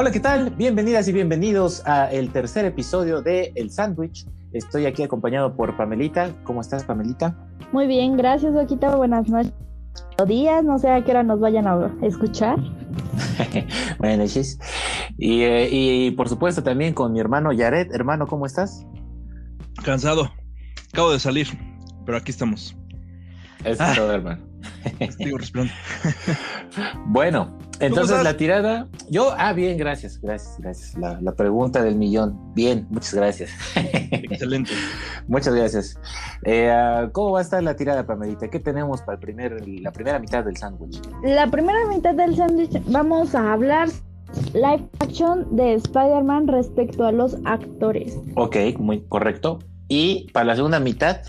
Hola, ¿qué tal? Bienvenidas y bienvenidos a el tercer episodio de El Sándwich. Estoy aquí acompañado por Pamelita. ¿Cómo estás, Pamelita? Muy bien, gracias, Doquita. Buenas noches. Días, no sé a qué hora nos vayan a escuchar. Buenas noches. Y, eh, y por supuesto también con mi hermano Yaret. Hermano, ¿cómo estás? Cansado. Acabo de salir, pero aquí estamos. Eso es todo, hermano. Sigo respirando. Bueno, entonces la tirada. Yo, ah, bien, gracias, gracias, gracias. La, la pregunta del millón. Bien, muchas gracias. Excelente. muchas gracias. Eh, ah, ¿Cómo va a estar la tirada, Pamelita? ¿Qué tenemos para el primer, la primera mitad del sándwich? La primera mitad del sándwich vamos a hablar live action de Spider-Man respecto a los actores. Ok, muy correcto. Y para la segunda mitad,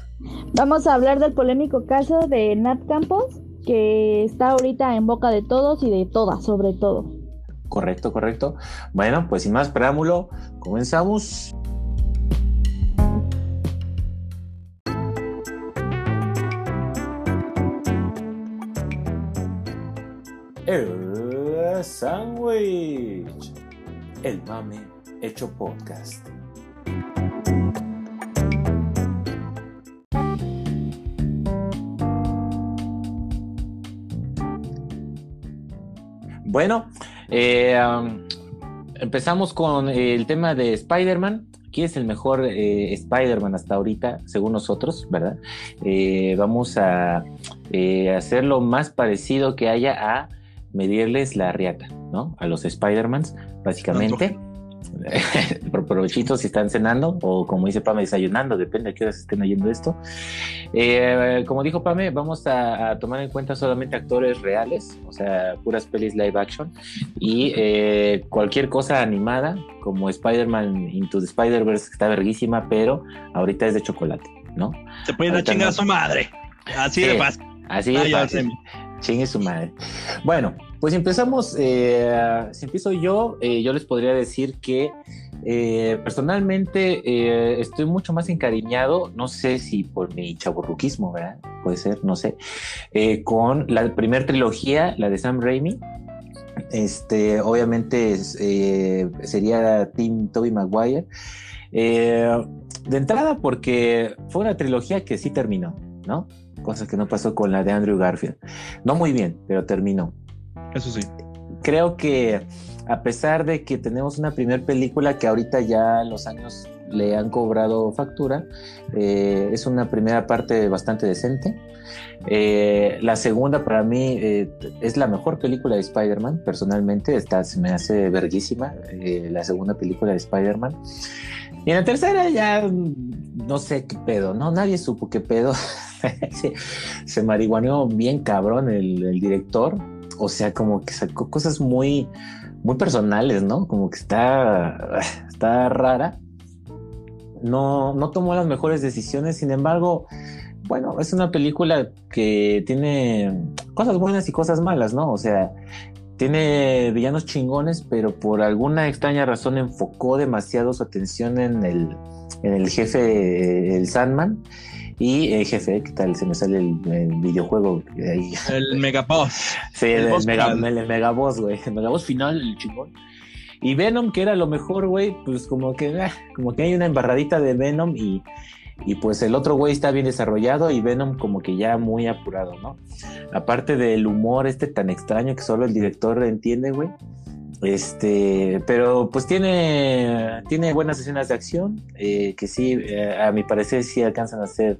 Vamos a hablar del polémico caso de Nat Campos, que está ahorita en boca de todos y de todas, sobre todo. correcto, correcto. Bueno, pues sin más preámbulo, comenzamos. El sándwich. El mame hecho podcast. Bueno, eh, um, empezamos con el tema de Spider-Man. ¿Quién es el mejor eh, Spider-Man hasta ahorita, según nosotros, verdad? Eh, vamos a eh, hacer lo más parecido que haya a medirles la riata, ¿no? A los Spider-Mans, básicamente. provechito si están cenando o como dice Pame, desayunando, depende de qué horas estén oyendo esto. Eh, como dijo Pame, vamos a, a, tomar en cuenta solamente actores reales, o sea, puras pelis live action y eh, cualquier cosa animada, como Spider-Man Into the Spider-Verse, que está verguísima, pero ahorita es de chocolate, ¿no? Se puede Ahorita chingar a su madre. Así Sí. de fácil. Así Ah, de ya fácil. Chingue su madre. Bueno, pues empezamos. eh, si empiezo yo, eh, yo les podría decir que eh, personalmente estoy mucho más encariñado, no sé si por mi chaburruquismo, ¿verdad? Puede ser, no sé, con la primera trilogía, la de Sam Raimi. Este, obviamente sería Team Toby Maguire. De entrada, porque fue una trilogía que sí terminó, ¿no? Cosa que no pasó con la de Andrew Garfield. No muy bien, pero terminó. Eso sí. Creo que a pesar de que tenemos una primera película que ahorita ya los años le han cobrado factura, eh, es una primera parte bastante decente. Eh, la segunda para mí eh, es la mejor película de Spider-Man, personalmente, esta se me hace verguísima, eh, la segunda película de Spider-Man. Y en la tercera ya no sé qué pedo, ¿no? Nadie supo qué pedo. se, se marihuaneó bien cabrón el, el director. O sea, como que sacó cosas muy, muy personales, ¿no? Como que está, está rara. No, no tomó las mejores decisiones, sin embargo, bueno, es una película que tiene cosas buenas y cosas malas, ¿no? O sea, tiene villanos chingones, pero por alguna extraña razón enfocó demasiado su atención en el, en el jefe, el Sandman. Y el jefe, ¿qué tal? Se me sale el, el videojuego. Ahí. El Megaboss. Sí, el, El mega, megaboss, güey. El megaboss final, el chingón. Y Venom, que era lo mejor, güey, pues como que, ah, como que hay una embarradita de Venom y, y pues el otro güey está bien desarrollado y Venom como que ya muy apurado, ¿no? Aparte del humor este tan extraño que solo el director entiende, güey. Este, pero pues tiene, tiene buenas escenas de acción, eh, que sí, eh, a mi parecer sí alcanzan a ser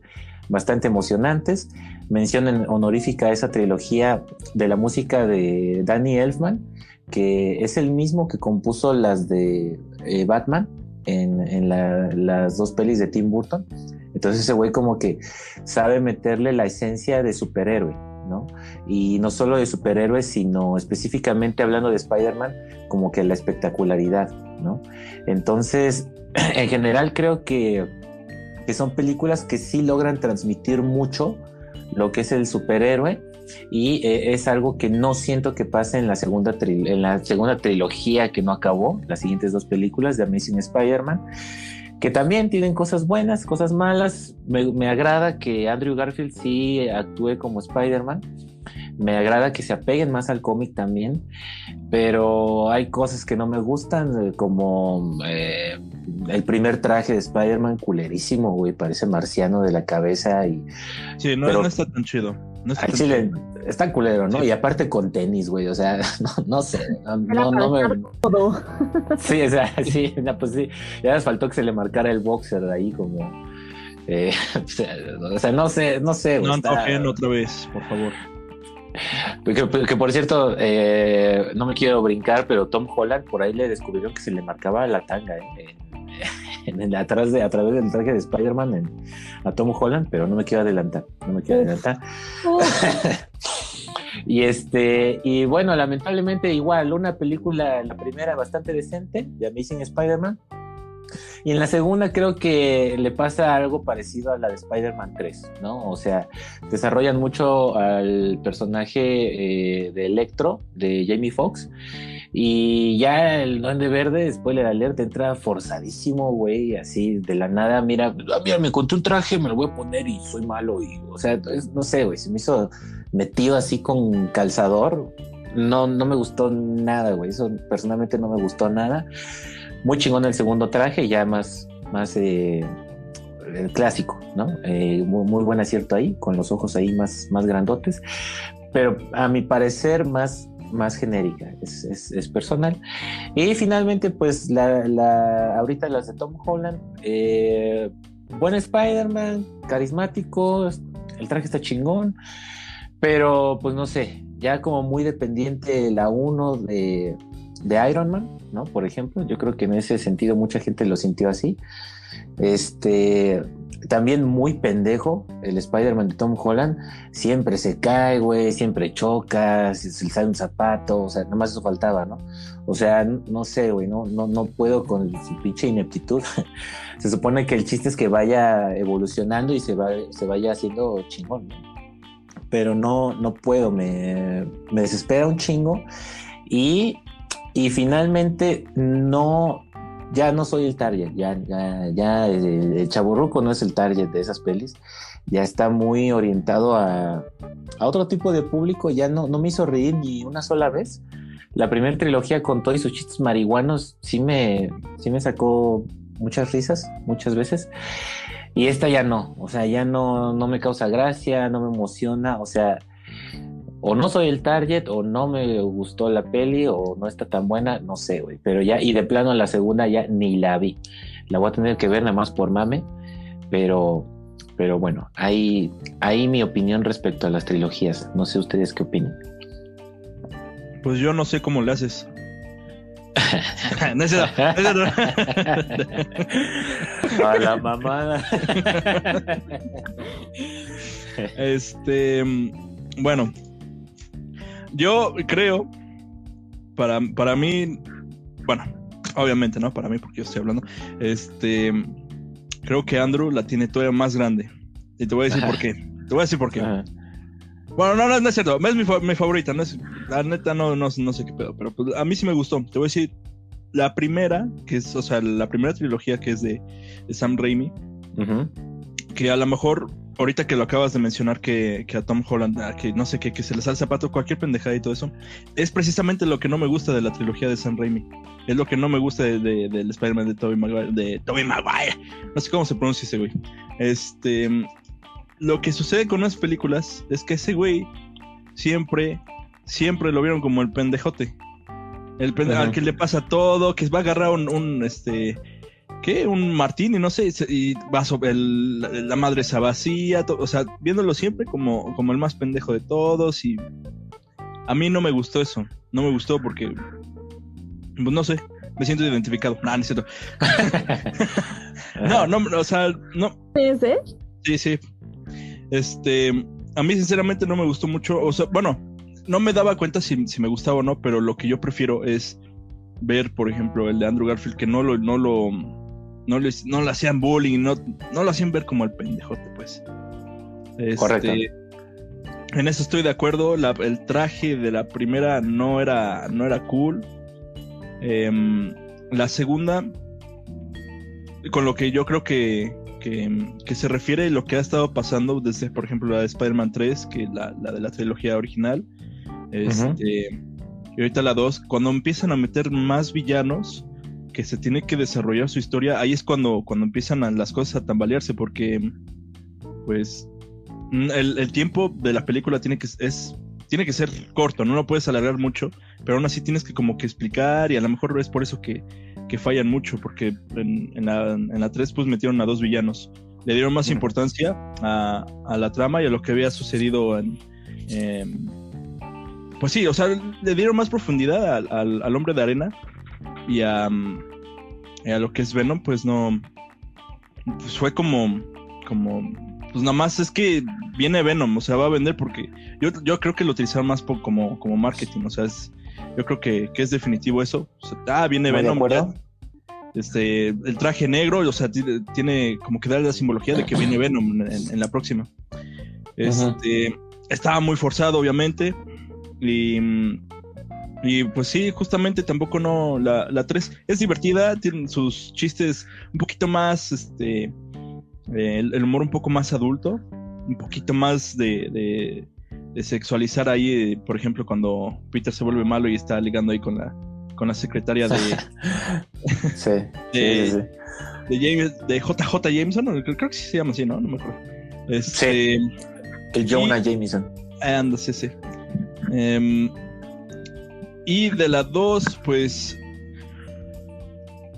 bastante emocionantes. Mención en- honorífica esa trilogía de la música de Danny Elfman, que es el mismo que compuso las de eh, Batman en, en la- las dos pelis de Tim Burton. Entonces ese güey como que sabe meterle la esencia de superhéroe, Y no solo de superhéroes, sino específicamente hablando de Spider-Man, como que la espectacularidad, ¿no? Entonces, en general creo que, que son películas que sí logran transmitir mucho lo que es el superhéroe y eh, es algo que no siento que pase en la segunda en la segunda trilogía que no acabó, las siguientes dos películas de Amazing Spider-Man, que también tienen cosas buenas, cosas malas. Me, me agrada que Andrew Garfield sí actúe como Spider-Man. me agrada que se apeguen más al cómic también, pero hay cosas que no me gustan, eh, como eh, el primer traje de Spider-Man culerísimo, güey, parece marciano de la cabeza y... Sí, no, no está tan chido. No está, tan está culero, ¿no? Y aparte con tenis, güey, o sea, no, sé, no, no, me... Sí, o sea, sí, pues sí, ya les faltó que se le marcara el boxer de ahí como... Eh, o sea, no sé, no sé. No otra vez, por favor. Que, por cierto, eh, no me quiero brincar, pero Tom Holland por ahí le descubrieron que se le marcaba la tanga ¿eh? En, atrás de, a través del traje de Spider-Man a Tom Holland, pero no me quiero adelantar, no me quiero adelantar. y este, y bueno, lamentablemente igual, una película, la primera bastante decente, de Amazing Spider-Man, y en la segunda creo que le pasa algo parecido a la de Spider-Man 3, ¿no? O sea, desarrollan mucho al personaje eh, de Electro, de Jamie Foxx, y ya el Duende Verde, spoiler alert, entra forzadísimo, güey, así de la nada, mira, ah, mira, me encontré un traje, me lo voy a poner y soy malo, o sea, no sé, güey, se me hizo metido así con calzador, no, no me gustó nada, güey, eso personalmente no me gustó nada. Muy chingón el segundo traje, ya más, más eh, clásico, ¿no? Eh, muy, buen acierto ahí, con los ojos ahí más, más grandotes, pero a mi parecer más, más genérica, es, personal. Y finalmente, pues la, la, ahorita las de Tom Holland, eh, buen Spider-Man, carismático, el traje está chingón, pero pues no sé, ya como muy dependiente la uno de de Iron Man, ¿no? Por ejemplo, yo creo que en ese sentido mucha gente lo sintió así. Este, también muy pendejo, el Spider-Man de Tom Holland, siempre se cae, güey, siempre choca, se le sale un zapato, o sea, nada más eso faltaba, ¿no? O sea, no sé, güey, no, no, no puedo con su pinche ineptitud. se supone que el chiste es que vaya evolucionando y se, va, se vaya haciendo chingón, Pero no, no puedo, me, me desespera un chingo. Y y finalmente no, ya no soy el target, ya, ya, ya el, el chaburruco no es el target de esas pelis, ya está muy orientado a, a, otro tipo de público, ya no, no me hizo reír ni una sola vez. La primera trilogía con todos sus chistes marihuanos sí me, sí me sacó muchas risas, muchas veces. Y esta ya no, o sea, ya no, no me causa gracia, no me emociona, o sea, o no soy el target, o no me gustó la peli, o no está tan buena, no sé, güey. Pero ya, y de plano la segunda ya ni la vi. La voy a tener que ver nada más por mame, pero, pero bueno, ahí, ahí mi opinión respecto a las trilogías. No sé ustedes qué opinan. Pues yo no sé cómo le haces. no es A la mamada. este, bueno, yo creo, para, para mí, bueno, obviamente, ¿no? Para mí, porque yo estoy hablando, este, creo que Andrew la tiene todavía más grande. Y te voy a decir por qué. Te voy a decir por qué. Bueno, no, no, es cierto. Es mi, mi, favorita. No es, la neta no, no, no sé qué pedo. Pero pues, a mí sí me gustó. Te voy a decir la primera, que es, o sea, la primera trilogía que es de, Sam Raimi. Que a lo mejor ahorita que lo acabas de mencionar que, a Tom Holland, que no sé qué, que se le sale el zapato, cualquier pendejada y todo eso, es precisamente lo que no me gusta de la trilogía de Sam Raimi. Es lo que no me gusta del de, Spider-Man de Tobey Maguire, de Tobey Maguire. No sé cómo se pronuncia ese güey. Este, lo que sucede con las películas es que ese güey siempre, siempre lo vieron como el pendejote. El pendejo al que le pasa todo, que va a agarrar un, un este ¿qué? Un martini, no sé, y va sobre la madre esa vacía, o sea, viéndolo siempre como, como el más pendejo de todos y a mí no me gustó eso, no me gustó porque, pues no sé, me siento identificado, no, no es cierto. no, no, o sea, no. ¿Sí? Sí, sí. Este, a mí sinceramente no me gustó mucho, o sea, bueno, no me daba cuenta si, si me gustaba o no, pero lo que yo prefiero es ver, por ejemplo, el de Andrew Garfield, que no lo, no lo, no, les, no le hacían bullying, no, no lo hacían ver como el pendejote, pues. Este, Correcto. En eso estoy de acuerdo. el traje de la primera no era, no era cool. Em, la segunda, con lo que yo creo que, que, que, se refiere a lo que ha estado pasando desde, por ejemplo, la de Spider-Man 3, que la, la de la trilogía original. Este, Y ahorita la 2, cuando empiezan a meter más villanos, que se tiene que desarrollar su historia, ahí es cuando, cuando empiezan a, las cosas a tambalearse, porque pues el, el, tiempo de la película tiene que, es, tiene que ser corto, no lo puedes alargar mucho, pero aún así tienes que como que explicar y a lo mejor es por eso que, que fallan mucho, porque en, en, la, en la 3 pues metieron a dos villanos, le dieron más importancia a, a la trama y a lo que había sucedido en... pues sí, o sea, le dieron más profundidad al, al, al hombre de arena y a, y a, lo que es Venom, pues no. Pues fue como. como pues nada más es que viene Venom, o sea, va a vender porque yo, yo creo que lo utilizaron más como, como marketing, o sea, es, yo creo que, que es definitivo eso. O sea, ah, viene Venom, este, el traje negro, o sea, tiene como que dar la simbología de que viene Venom en, en la próxima. Este, estaba muy forzado, obviamente, y y pues sí, justamente tampoco no. La, la 3 es divertida, tiene sus chistes un poquito más. Este. Eh, el, humor un poco más adulto. Un poquito más de, de, sexualizar ahí. por ejemplo, cuando Peter se vuelve malo y está ligando ahí con la, con la secretaria de. sí, de, sí, De, James, de JJ Jameson, creo, que sí se llama así, ¿no? No me acuerdo. Este, sí. El Jonah Jameson. Anda, sí, sí. Eh, y de la 2, pues.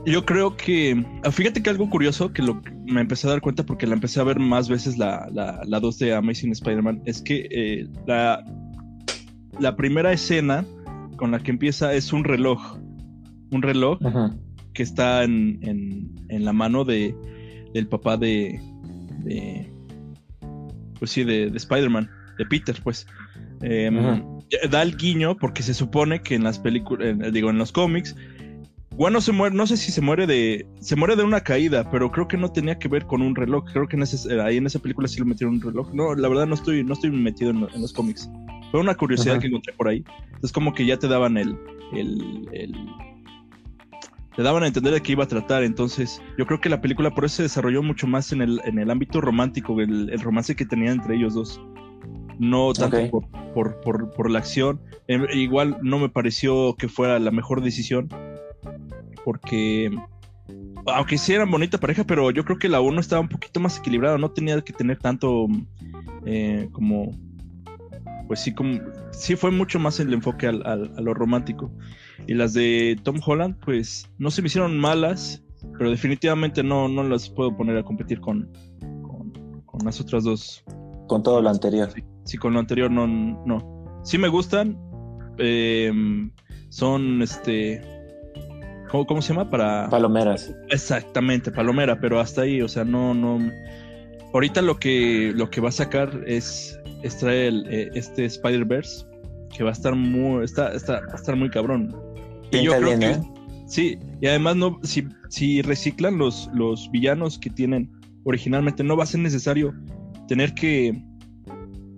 Yo creo que. Ah, fíjate que algo curioso que lo, me empecé a dar cuenta porque la empecé a ver más veces la, la, 2 de Amazing Spider-Man. Es que eh, la, la primera escena con la que empieza es un reloj. Un reloj que está en, en, la mano de, del papá de. de pues sí, de, de Spider-Man, de Peter, pues. Eh, da el guiño porque se supone que en las películas, digo, en los cómics, bueno, se muere, no sé si se muere de, se muere de una caída, pero creo que no tenía que ver con un reloj. Creo que en ese, ahí en esa película sí lo metieron un reloj. No, la verdad no estoy, no estoy metido en, los cómics. Fue una curiosidad que encontré por ahí. Es como que ya te daban el, el, el, te daban a entender de qué iba a tratar. Entonces, yo creo que la película por eso se desarrolló mucho más en el, en el ámbito romántico, el, el romance que tenían entre ellos dos no tanto por, por, por, la acción. Em, igual no me pareció que fuera la mejor decisión, porque aunque sí eran bonita pareja, pero yo creo que la uno estaba un poquito más equilibrada, no tenía que tener tanto eh, como, pues sí, como, sí fue mucho más el enfoque al, a lo romántico. Y las de Tom Holland, pues no se me hicieron malas, pero definitivamente no, no las puedo poner a competir con, con, las otras dos. Con todo lo anterior. Sí, con lo anterior no, no. Sí me gustan. Em, son este. ¿cómo, se llama? Para. Palomeras. Exactamente, palomera, pero hasta ahí, o sea, no, no. Ahorita lo que, lo que va a sacar es, extraer eh, este Spider-Verse, que va a estar muy, está, está, va a estar muy cabrón. y yo creo que, ¿eh? Sí, y además no, si, si reciclan los, los villanos que tienen originalmente, no va a ser necesario tener que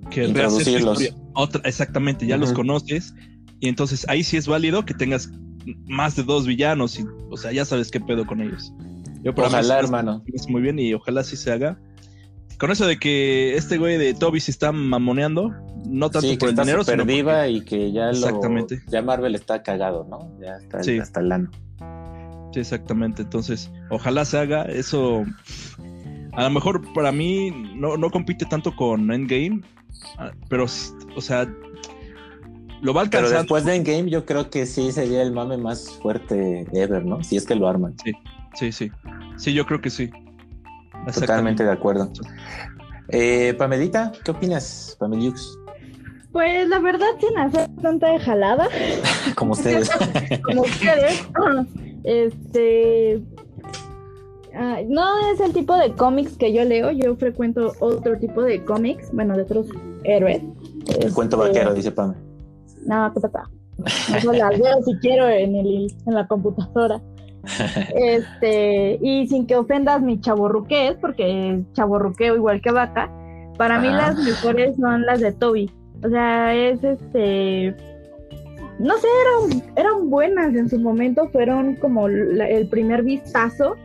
que Otra, exactamente, ya los conoces. Y entonces ahí sí es válido que tengas más de dos villanos. Y, o sea, ya sabes qué pedo con ellos. Yo ojalá, hermano. muy bien y ojalá sí se haga. Con eso de que este güey de Toby se está mamoneando, no tanto por el dinero, sino y que ya Exactamente. ya Marvel está cagado, ¿no? Ya está hasta el ano. Sí, exactamente. Entonces, ojalá se haga. Eso a lo mejor para mí no, no compite tanto con Endgame, pero, o sea, lo va a alcanzar. Pero después de Endgame, yo creo que sí sería el mame más fuerte ever, ¿no? Si es que lo arman. Sí, sí, sí. Sí, yo creo que sí. Totalmente de acuerdo. Eh, Pamelita, ¿qué opinas, Pameliux? Pues la verdad, sin hacer tanta de jalada. Como ustedes. Como ustedes. Este, Ah, no es el tipo de cómics que yo leo, yo frecuento otro tipo de cómics, bueno, de otros héroes. El cuento este, vaquero, dice Pame. No, ¿qué pasa? Eso las veo si quiero en, el, en la computadora. Este, y sin que ofendas mi chaborruqués, porque chaborruqueo igual que vaca, para mí las mejores son las de Toby. O sea, es este. No sé, eran, eran buenas en su momento, fueron como el primer vistazo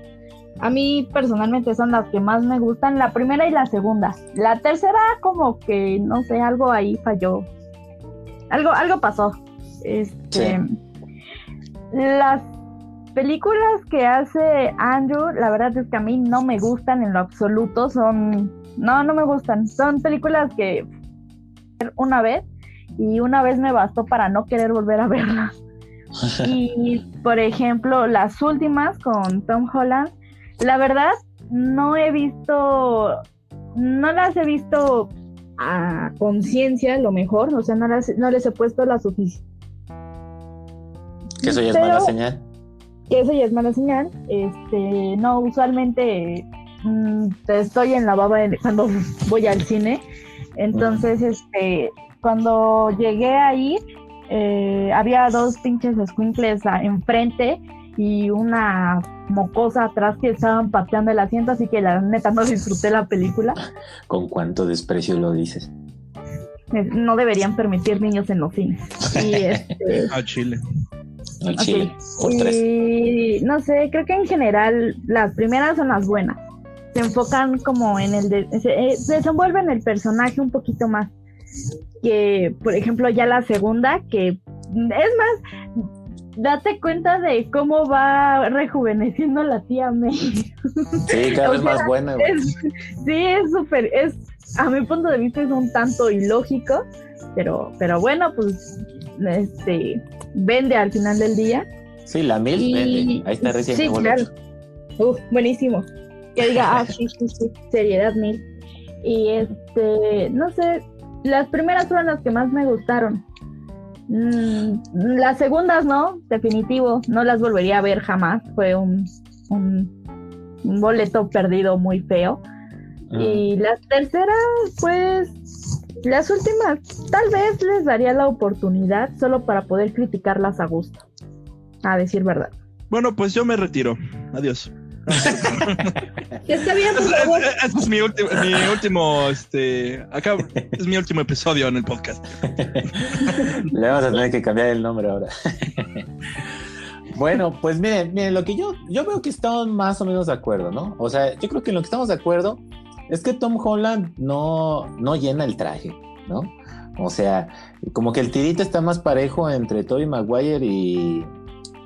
A mí personalmente son las que más me gustan, la primera y la segunda. La tercera como que, no sé, algo ahí falló. Algo, algo pasó. Este, Las películas que hace Andrew, la verdad es que a mí no me gustan en lo absoluto. Son, no, no me gustan. Son películas que una vez y una vez me bastó para no querer volver a verlas. y por ejemplo, las últimas con Tom Holland, la verdad no he visto, no las he visto a conciencia, lo mejor, o sea, no, no les he puesto la suficiente. Que eso ya es mala señal. Que eso ya es mala señal. Este, no, usualmente mm, estoy en la baba cuando voy al cine. Entonces, este, cuando llegué ahí, eh, había dos pinches squinkles enfrente y una mocosa atrás que estaban pateando el asiento, así que la neta no disfruté la película. ¿Con cuánto desprecio lo dices? Eh, no deberían permitir niños en los cines. Y este, A Chile. A Chile, por y, no sé, creo que en general las primeras son las buenas. Se enfocan como en el... De, se, eh, desenvuelven el personaje un poquito más que, por ejemplo, ya la segunda, que es más, date cuenta de cómo va rejuveneciendo la tía May. Sí, cada vez más buena. sí, es súper, es, a mi punto de vista es un tanto ilógico, pero, pero bueno, pues, este, vende al final del día. Sí, la mil vende, ahí está recién. Sí, claro. Uf, buenísimo. Que diga, ah, sí, sí, sí, seriedad mil. Y este, no sé, las primeras fueron las que más me gustaron. Mm, las segundas no, definitivo, no las volvería a ver jamás. Fue un, un, boleto perdido muy feo. Ah. Y las terceras, pues, las últimas, tal vez les daría la oportunidad solo para poder criticarlas a gusto. A decir verdad. Bueno, pues yo me retiro. Adiós. Está bien, por favor. Este es mi último, mi último, este, acá es mi último episodio en el podcast. Le vamos a tener que cambiar el nombre ahora. Bueno, pues miren, miren, lo que yo, yo veo que estamos más o menos de acuerdo, ¿no? O sea, yo creo que en lo que estamos de acuerdo es que Tom Holland no, no llena el traje, ¿no? O sea, como que el tirito está más parejo entre Tobey Maguire y,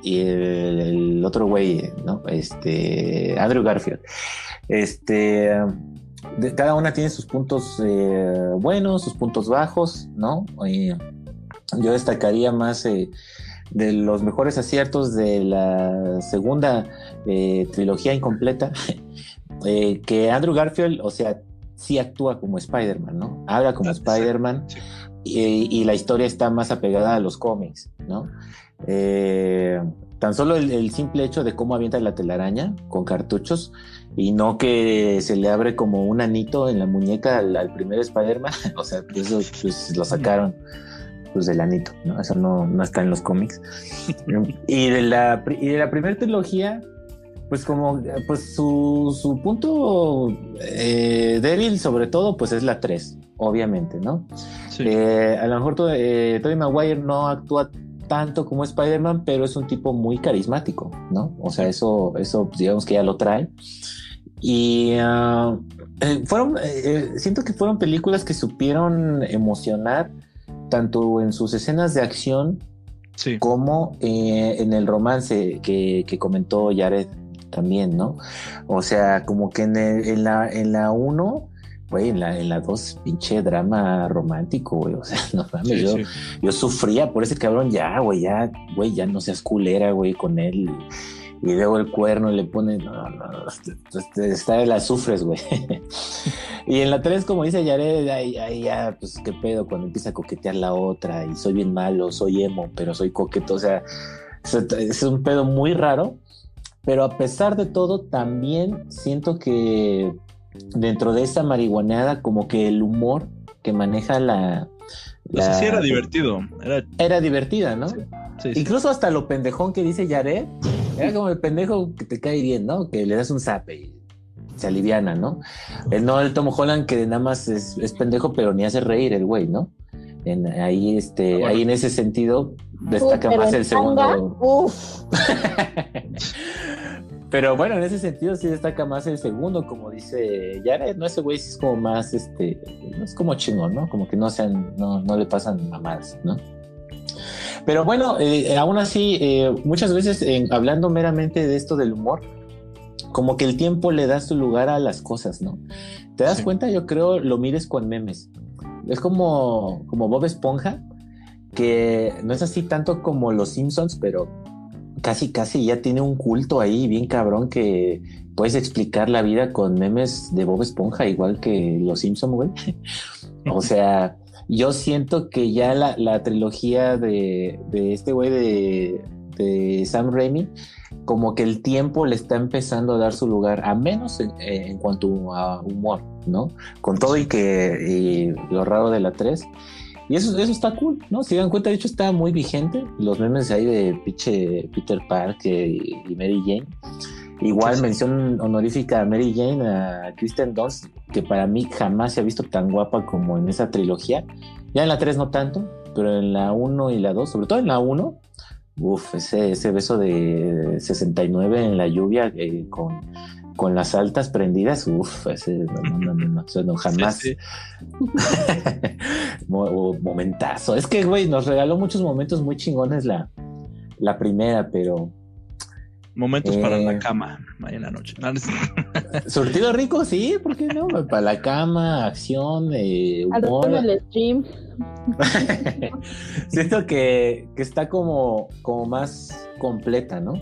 y el, otro güey, ¿no? Este, Andrew Garfield. Este, cada una tiene sus puntos eh, buenos, sus puntos bajos, ¿no? yo destacaría más eh, de los mejores aciertos de la segunda eh, trilogía incompleta, que Andrew Garfield, o sea, sí actúa como Spider-Man, ¿no? Habla como Spider-Man y, y, la historia está más apegada a los cómics, ¿no? Eh, tan solo el, simple hecho de cómo avienta la telaraña con cartuchos y no que se le abre como un anito en la muñeca al, primer Spider-Man, o sea, eso pues, lo sacaron pues del anito, ¿no? Eso no, no está en los cómics. y, de la, y de la primera trilogía, pues como pues su, su punto eh, débil sobre todo pues es la 3, obviamente, ¿no? Eh, a lo mejor eh, Tobey Maguire no actúa tanto como Spider-Man, pero es un tipo muy carismático, ¿no? O sea, eso, eso pues, digamos que ya lo trae. Y eh, fueron, eh, eh, siento que fueron películas que supieron emocionar tanto en sus escenas de acción como en el romance que, comentó Jared también, ¿no? O sea, como que en, en la en la 1 güey, en la, en la dos, pinche drama romántico, güey. O sea, no mames, yo, yo sufría por ese cabrón, ya, güey, ya, güey, ya no seas culera, güey, con él. Y luego el cuerno le pone, no, no, está la sufres, güey. y en la tres, como dice Yared, ahí, ahí ya, pues qué pedo cuando empieza a coquetear la otra y soy bien malo, soy emo, pero soy coqueto, o sea, es un pedo muy raro. Pero a pesar de todo, también siento que dentro de esa marihuanada, como que el humor que maneja la. la sí, era divertido. Era, divertida, ¿no? Incluso hasta lo pendejón que dice Yared, era como el pendejo que te cae bien, ¿no? Que le das un zape y se aliviana, ¿no? El no el Tom Holland que nada más es, pendejo, pero ni hace reír el güey, ¿no? En, ahí, este, ah, ahí en ese sentido destaca más el segundo. Pero bueno, en ese sentido sí destaca más el segundo, como dice Jared, ¿no? Ese güey sí es como más, este, no es como chingón, ¿no? Como que no sean, no, no le pasan mamadas, ¿no? Pero bueno, eh, aún así, eh, muchas veces hablando meramente de esto del humor, como que el tiempo le da su lugar a las cosas, ¿no? ¿Te das cuenta? Yo creo lo mires con memes. Es como, como Bob Esponja, que no es así tanto como los Simpsons, pero casi, casi ya tiene un culto ahí bien cabrón que puedes explicar la vida con memes de Bob Esponja, igual que los Simpsons, güey. o sea, yo siento que ya la, trilogía de, este güey de, de, Sam Raimi, como que el tiempo le está empezando a dar su lugar, a menos en, cuanto a humor, ¿no? Con todo y que lo raro de la 3 y eso, eso está cool, ¿no? Si dan cuenta, de hecho está muy vigente. Los memes ahí de pinche Peter Parker y, Mary Jane. Igual mención honorífica a Mary Jane, a Kristen Dunst, que para mí jamás se ha visto tan guapa como en esa trilogía. Ya en la 3 no tanto, pero en la 1 y la 2, sobre todo en la 1, uff, ese, ese beso de 69 en la lluvia eh, con con las altas prendidas, uff, ese no, no, no, jamás. Momentazo. Es que, güey, nos regaló muchos momentos muy chingones la, la primera, pero. Momentos para la eh, cama, mañana noche. Surtido rico, sí, ¿por qué no? Para la cama, acción, eh, humor. el stream. Siento que, que, está como, como más completa, ¿no?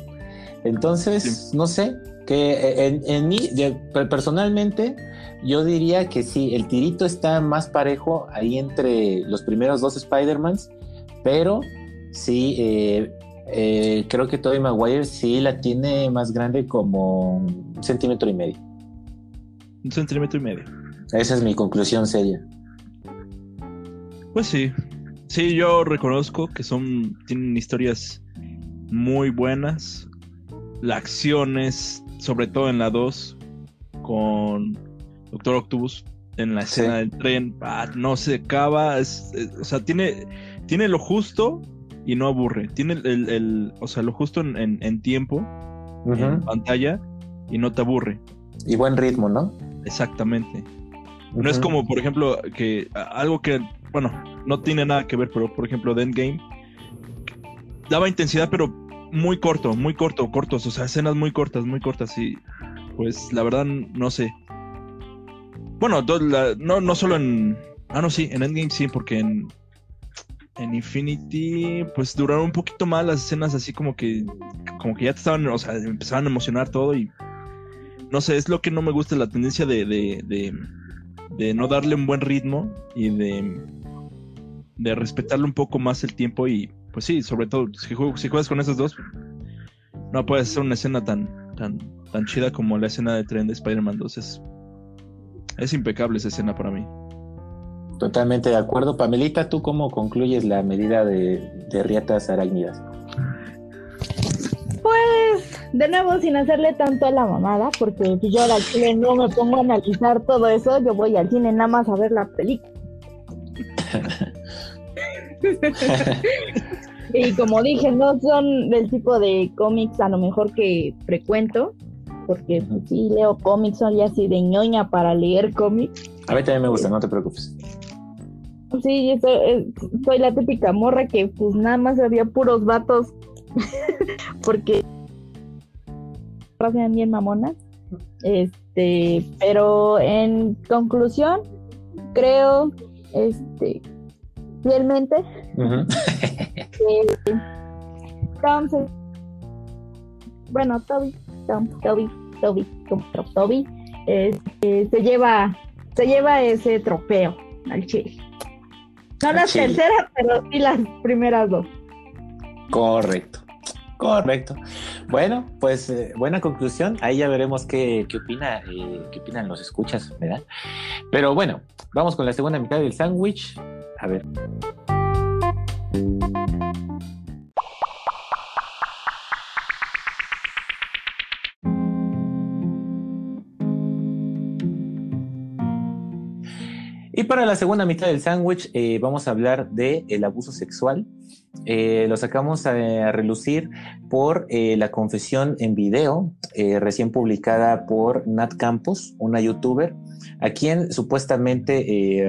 Entonces, no sé, que eh, en, en mí, personalmente, yo diría que sí, el tirito está más parejo ahí entre los primeros dos Spider-Mans, pero sí, eh, eh, creo que Tobey Maguire sí la tiene más grande como un centímetro y medio. Un centímetro y medio. Esa es mi conclusión seria. Pues sí, sí, yo reconozco que son, tienen historias muy buenas. La acción es sobre todo en la 2, con Doctor Octopus en la escena del tren, ah, no se acaba, o sea, tiene, tiene lo justo y no aburre, tiene el, o sea, lo justo en, tiempo, en pantalla, y no te aburre. Y buen ritmo, ¿no? Exactamente. No es como, por ejemplo, que algo que, bueno, no tiene nada que ver, pero por ejemplo, The Endgame daba intensidad, pero muy corto, muy corto, cortos, o sea, escenas muy cortas, muy cortas y pues la verdad no sé. Bueno, no, no solo en... Ah, no, sí, en Endgame sí, porque en, en Infinity pues duraron un poquito más las escenas así como que como que ya te estaban, o sea, empezaban a emocionar todo y no sé, es lo que no me gusta la tendencia de, de, de, de no darle un buen ritmo y de, de respetarle un poco más el tiempo y pues sí, sobre todo, si, juegas con esos dos, no puedes hacer una escena tan, tan, tan chida como la escena de tren de Spider-Man 2. Es, impecable esa escena para mí. Totalmente de acuerdo. Pamelita, ¿tú cómo concluyes la medida de, de riatas arácnidas? Pues, de nuevo, sin hacerle tanto a la mamada, porque yo al cine no me pongo a analizar todo eso, yo voy al cine nada más a ver la película. y como dije, no son del tipo de cómics a lo mejor que frecuento, porque pues, sí leo cómics, soy así de ñoña para leer cómics. A mí también me gusta, no te preocupes. Sí, soy, eh, soy la típica morra que pues nada más había puros vatos, porque hacían bien mamonas. Este, pero en conclusión, creo este fielmente. bueno, Toby, Tom, Toby, Toby, Toby, este, se lleva, se lleva ese trofeo al Chile. No las terceras, pero sí las primeras dos. Correcto. Correcto. Bueno, pues eh, buena conclusión. Ahí ya veremos qué, qué opina, eh, qué opinan los escuchas, ¿verdad? Pero bueno, vamos con la segunda mitad del sándwich. A ver. para la segunda mitad del sándwich eh, vamos a hablar de el abuso sexual. Eh, lo sacamos a, relucir por eh, la confesión en video recién publicada por Nat Campos, una youtuber, a quien supuestamente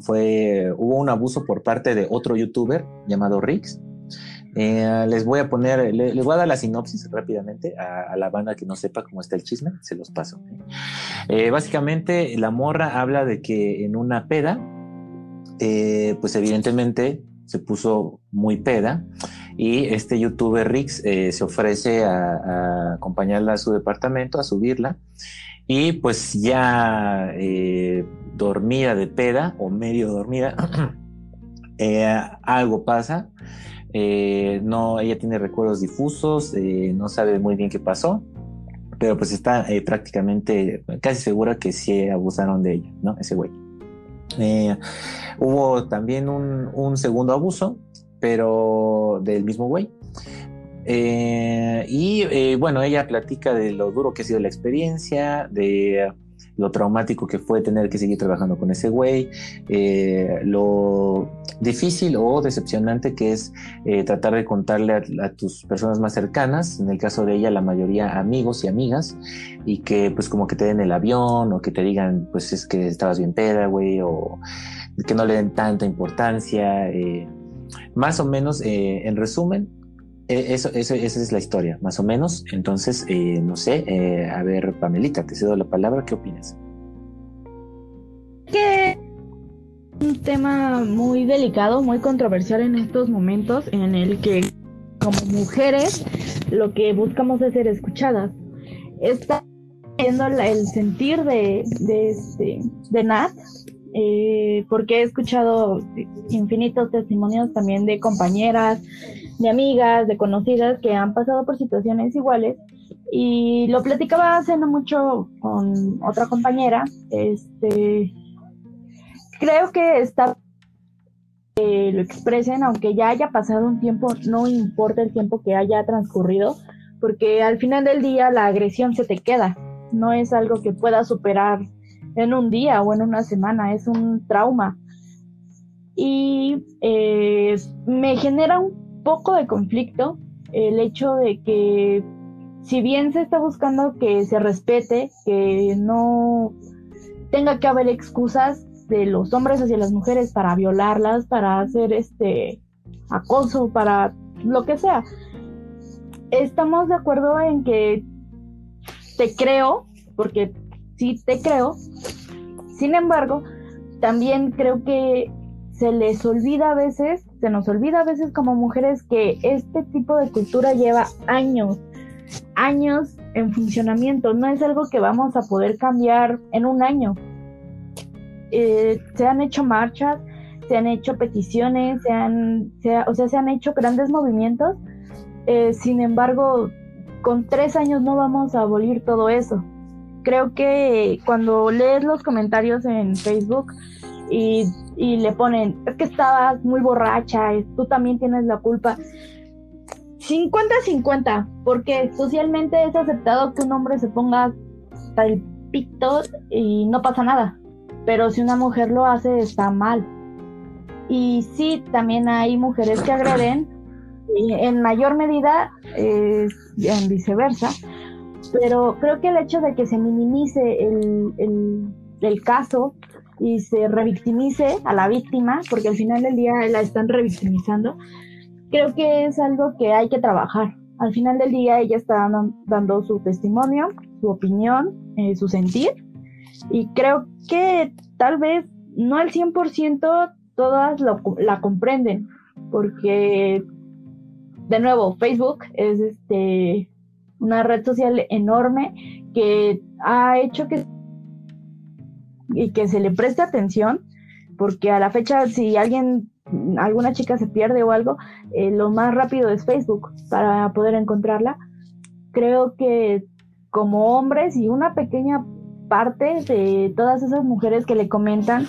fue, hubo un abuso por parte de otro youtuber llamado Rix. Eh, les voy a poner, les, voy a dar la sinopsis rápidamente a, la banda que no sepa cómo está el chisme, se los paso. Eh, básicamente, la morra habla de que en una peda, eh, pues evidentemente se puso muy peda y este youtuber Rix se ofrece a, acompañarla a su departamento, a subirla y pues ya dormida de peda o medio dormida, algo pasa eh, no, ella tiene recuerdos difusos, eh, no sabe muy bien qué pasó, pero pues está eh, prácticamente casi segura que sí abusaron de ella, ¿no? Ese güey. Hubo también un, un, segundo abuso, pero del mismo güey. y bueno, ella platica de lo duro que ha sido la experiencia, de lo traumático que fue tener que seguir trabajando con ese güey, eh, lo difícil o decepcionante que es eh, tratar de contarle a, tus personas más cercanas, en el caso de ella la mayoría amigos y amigas, y que pues como que te den el avión o que te digan pues es que estabas bien peda, güey, o que no le den tanta importancia. Eh, más o menos, en resumen, eso, eso, esa es la historia, más o menos. Entonces, eh, no sé, eh, a ver, Pamelita, te cedo la palabra, ¿qué opinas? Que un tema muy delicado, muy controversial en estos momentos, en el que como mujeres lo que buscamos es ser escuchadas. Está viendo el sentir de, de, este, de Nat, eh, porque he escuchado infinitos testimonios también de compañeras, de amigas, de conocidas que han pasado por situaciones iguales. Y lo platicaba hace no mucho con otra compañera. Este, creo que está que lo expresen, aunque ya haya pasado un tiempo, no importa el tiempo que haya transcurrido, porque al final del día la agresión se te queda, no es algo que puedas superar en un día o en una semana, es un trauma. Y eh, me genera un poco de conflicto el hecho de que si bien se está buscando que se respete, que no tenga que haber excusas de los hombres hacia las mujeres para violarlas, para hacer este acoso, para lo que sea. Estamos de acuerdo en que te creo, porque sí te creo. Sin embargo, también creo que se les olvida a veces, se nos olvida a veces como mujeres que este tipo de cultura lleva años, años en funcionamiento. No es algo que vamos a poder cambiar en un año. Eh, se han hecho marchas, se han hecho peticiones, se han, o sea, se han hecho grandes movimientos. Eh, sin embargo, con tres años no vamos a abolir todo eso creo que cuando lees los comentarios en Facebook y, le ponen, es que estabas muy borracha, tú también tienes la culpa. 50-50, porque socialmente es aceptado que un hombre se ponga hasta el pito y no pasa nada. Pero si una mujer lo hace, está mal. Y sí, también hay mujeres que agreden, y en mayor medida, eh, en viceversa, pero creo que el hecho de que se minimice el, el, caso y se revictimice a la víctima, porque al final del día la están revictimizando, creo que es algo que hay que trabajar. Al final del día ella está dando su testimonio, su opinión, eh, su sentir, y creo que tal vez no al 100% todas la comprenden, porque de nuevo, Facebook es este una red social enorme que ha hecho que y que se le preste atención, porque a la fecha si alguien, alguna chica se pierde o algo, eh, lo más rápido es Facebook para poder encontrarla. Creo que como hombres y una pequeña parte de todas esas mujeres que le comentan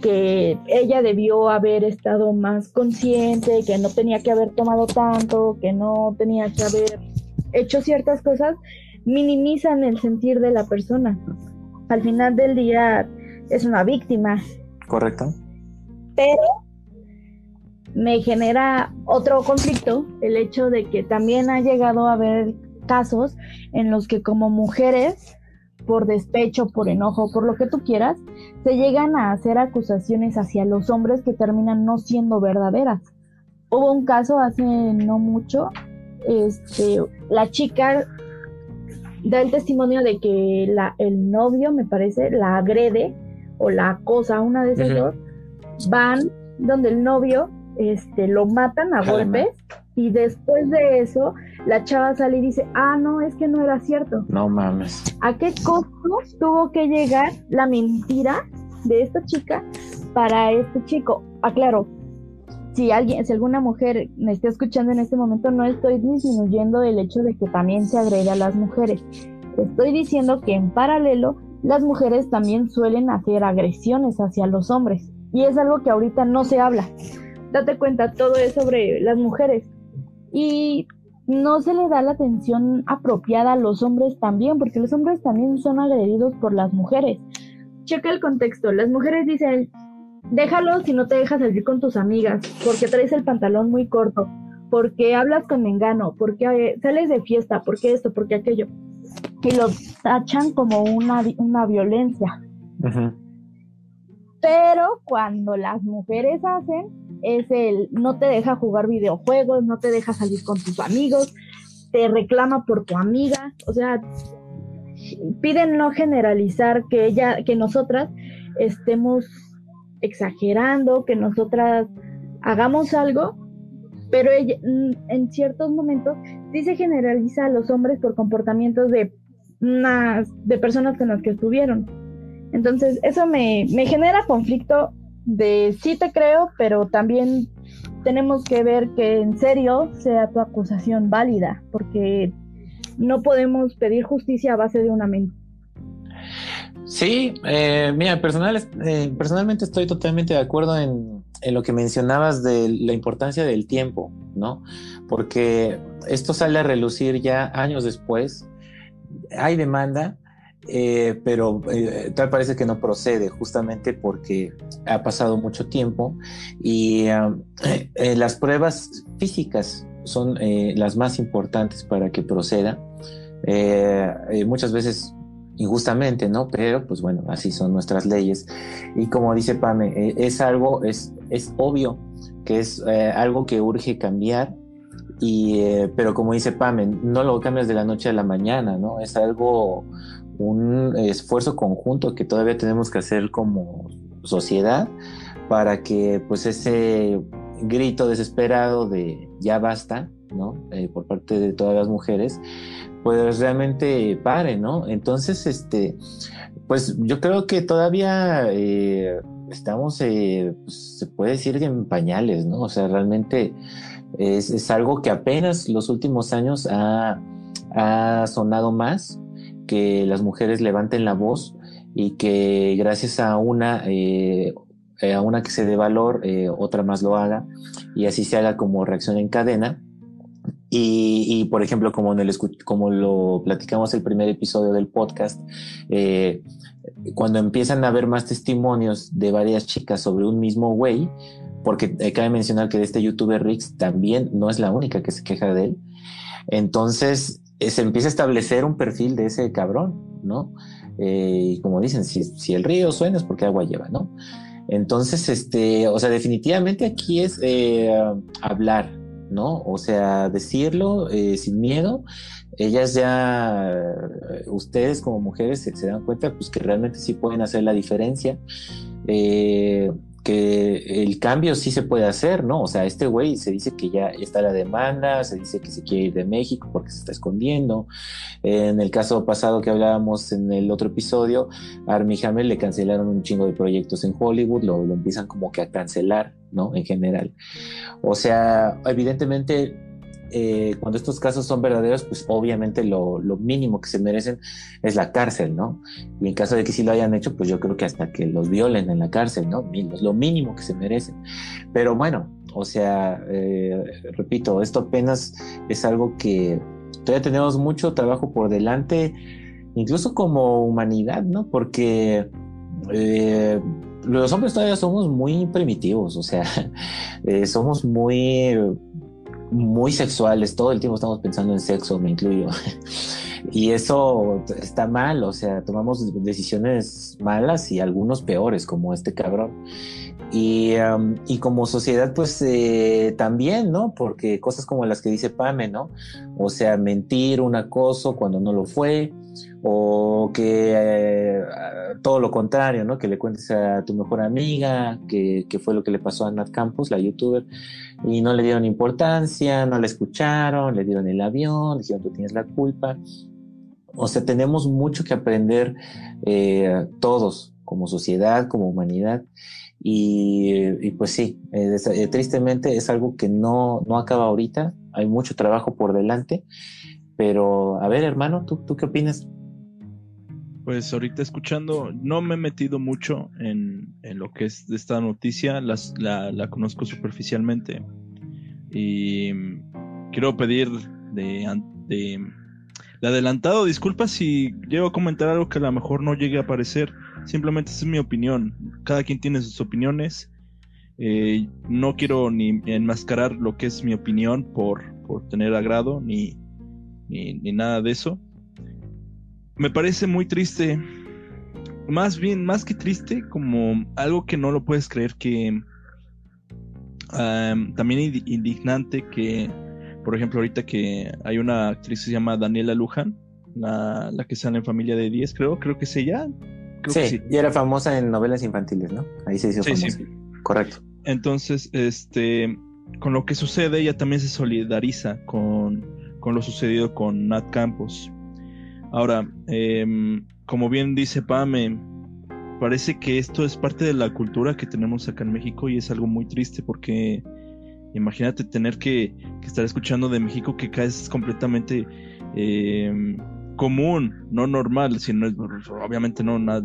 que ella debió haber estado más consciente, que no tenía que haber tomado tanto, que no tenía que haber hecho ciertas cosas, minimizan el sentir de la persona. Al final del día es una víctima Correcto. Pero me genera otro conflicto el hecho de que también ha llegado a haber casos en los que como mujeres, por despecho, por enojo, por lo que tú quieras, se llegan a hacer acusaciones hacia los hombres que terminan no siendo verdaderas. Hubo un caso hace no mucho, este, la chica da el testimonio de que la, el novio, me parece, la agrede o la acosa, una de esas dos, van donde el novio este, lo matan a golpes y después de eso la chava sale y dice, ah, no, es que no era cierto. No mames. ¿A qué costo tuvo que llegar la mentira de esta chica para este chico? Aclaro, si alguien, si alguna mujer me está escuchando en este momento, no estoy disminuyendo el hecho de que también se agrede a las mujeres. Estoy diciendo que en paralelo las mujeres también suelen hacer agresiones hacia los hombres y es algo que ahorita no se habla. Date cuenta, todo es sobre las mujeres y no se le da la atención apropiada a los hombres también, porque los hombres también son agredidos por las mujeres. Checa el contexto, las mujeres dicen, déjalo si no te dejas salir con tus amigas, porque traes el pantalón muy corto, porque hablas con mengano, porque eh, sales de fiesta, porque esto, porque aquello, que lo tachan como una, una violencia. Pero cuando las mujeres hacen, es el no te deja jugar videojuegos, no te deja salir con tus amigos, te reclama por tu amiga, o sea, piden no generalizar que ella, que nosotras estemos exagerando, que nosotras hagamos algo, pero mm, en ciertos momentos sí se generaliza a los hombres por comportamientos de de personas con las que estuvieron. Entonces, eso me, me genera conflicto de sí te creo, pero también tenemos que ver que en serio sea tu acusación válida, porque no podemos pedir justicia a base de una mente. Sí, eh, mira, personal, eh, personalmente estoy totalmente de acuerdo en, lo que mencionabas de la importancia del tiempo, ¿no? Porque esto sale a relucir ya años después, hay demanda, eh, pero eh, tal parece que no procede justamente porque ha pasado mucho tiempo y eh, las pruebas físicas son las más importantes para que proceda. muchas veces injustamente, ¿no? Pero pues bueno, así son nuestras leyes. Y como dice Pame, es algo, es, es obvio que es algo que urge cambiar. Y, pero como dice Pame, no lo cambias de la noche a la mañana, ¿no? Es algo un esfuerzo conjunto que todavía tenemos que hacer como sociedad para que pues ese grito desesperado de ya basta, ¿no? Eh, por parte de todas las mujeres, pues realmente pare, ¿no? Entonces, este, pues yo creo que todavía eh, estamos, eh, pues, se puede decir en pañales, ¿no? O sea, realmente es, algo que apenas los últimos años ha, ha sonado más que las mujeres levanten la voz y que gracias a una, a una que se dé valor, eh, otra más lo haga y así se haga como reacción en cadena. Y, por ejemplo, como, en el, como lo platicamos el primer episodio del podcast, eh, cuando empiezan a haber más testimonios de varias chicas sobre un mismo güey, porque cabe mencionar que de este youtuber Rix también no es la única que se queja de él. Entonces, eh, se empieza a establecer un perfil de ese cabrón, ¿no? Eh, y como dicen, si, el río suena es porque agua lleva, ¿no? Entonces, este, o sea, definitivamente aquí es eh, hablar, ¿no? O sea, decirlo sin miedo. Ellas ya, ustedes como mujeres se, se, dan cuenta, pues que realmente sí pueden hacer la diferencia. Eh, que el cambio sí se puede hacer, ¿no? O sea, este güey se dice que ya está la demanda, se dice que se quiere ir de México porque se está escondiendo. En el caso pasado que hablábamos en el otro episodio, a Armie Hammer le cancelaron un chingo de proyectos en Hollywood, lo, lo empiezan como que a cancelar, ¿no? En general. O sea, evidentemente eh, cuando estos casos son verdaderos, pues obviamente lo, mínimo que se merecen es la cárcel, ¿no? Y en caso de que sí lo hayan hecho, pues yo creo que hasta que los violen en la cárcel, ¿no? Es lo mínimo que se merecen. Pero bueno, o sea, eh, repito, esto apenas es algo que todavía tenemos mucho trabajo por delante, incluso como humanidad, ¿no? Porque... Eh, los hombres todavía somos muy primitivos, o sea, somos muy, muy sexuales, todo el tiempo estamos pensando en sexo, me incluyo. y eso está mal, o sea, tomamos decisiones malas y algunos peores, como este cabrón. Y, y como sociedad, pues eh, también, ¿no? Porque cosas como las que dice Pame, ¿no? O sea, mentir, un acoso cuando no lo fue, o que eh, todo lo contrario, ¿no? Que le cuentes a tu mejor amiga que, que, fue lo que le pasó a Nat Campos, la youtuber, y no le dieron importancia, no la escucharon, le dieron el avión, dijeron tú tienes la culpa. O sea, tenemos mucho que aprender eh, todos, como sociedad, como humanidad. Y, pues sí, eh, eh, tristemente es algo que no, no acaba ahorita, hay mucho trabajo por delante, pero a ver hermano, ¿tú, tú qué opinas? Pues ahorita escuchando, no me he metido mucho en, en lo que es de esta noticia, la, la, conozco superficialmente y quiero pedir de, de, de adelantado disculpas si llego a comentar algo que a lo mejor no llegue a aparecer Simplemente es mi opinión. Cada quien tiene sus opiniones. Eh, no quiero ni enmascarar lo que es mi opinión por, por tener agrado ni, ni, nada de eso. Me parece muy triste. Más bien, más que triste, como algo que no lo puedes creer que... también indignante que, por ejemplo, ahorita que hay una actriz que se llama Daniela Luján, la, la que sale en Familia de 10, creo, creo que es ella, sí, y era famosa en novelas infantiles, ¿no? Ahí se hizo famosa. Correcto. Entonces, este, con lo que sucede, ella también se solidariza con, con lo sucedido con Nat Campos. Ahora, em, como bien dice Pame, parece que esto es parte de la cultura que tenemos acá en México y es algo muy triste porque imagínate tener que, estar escuchando de México que caes completamente eh, común, no normal, sino obviamente no nada.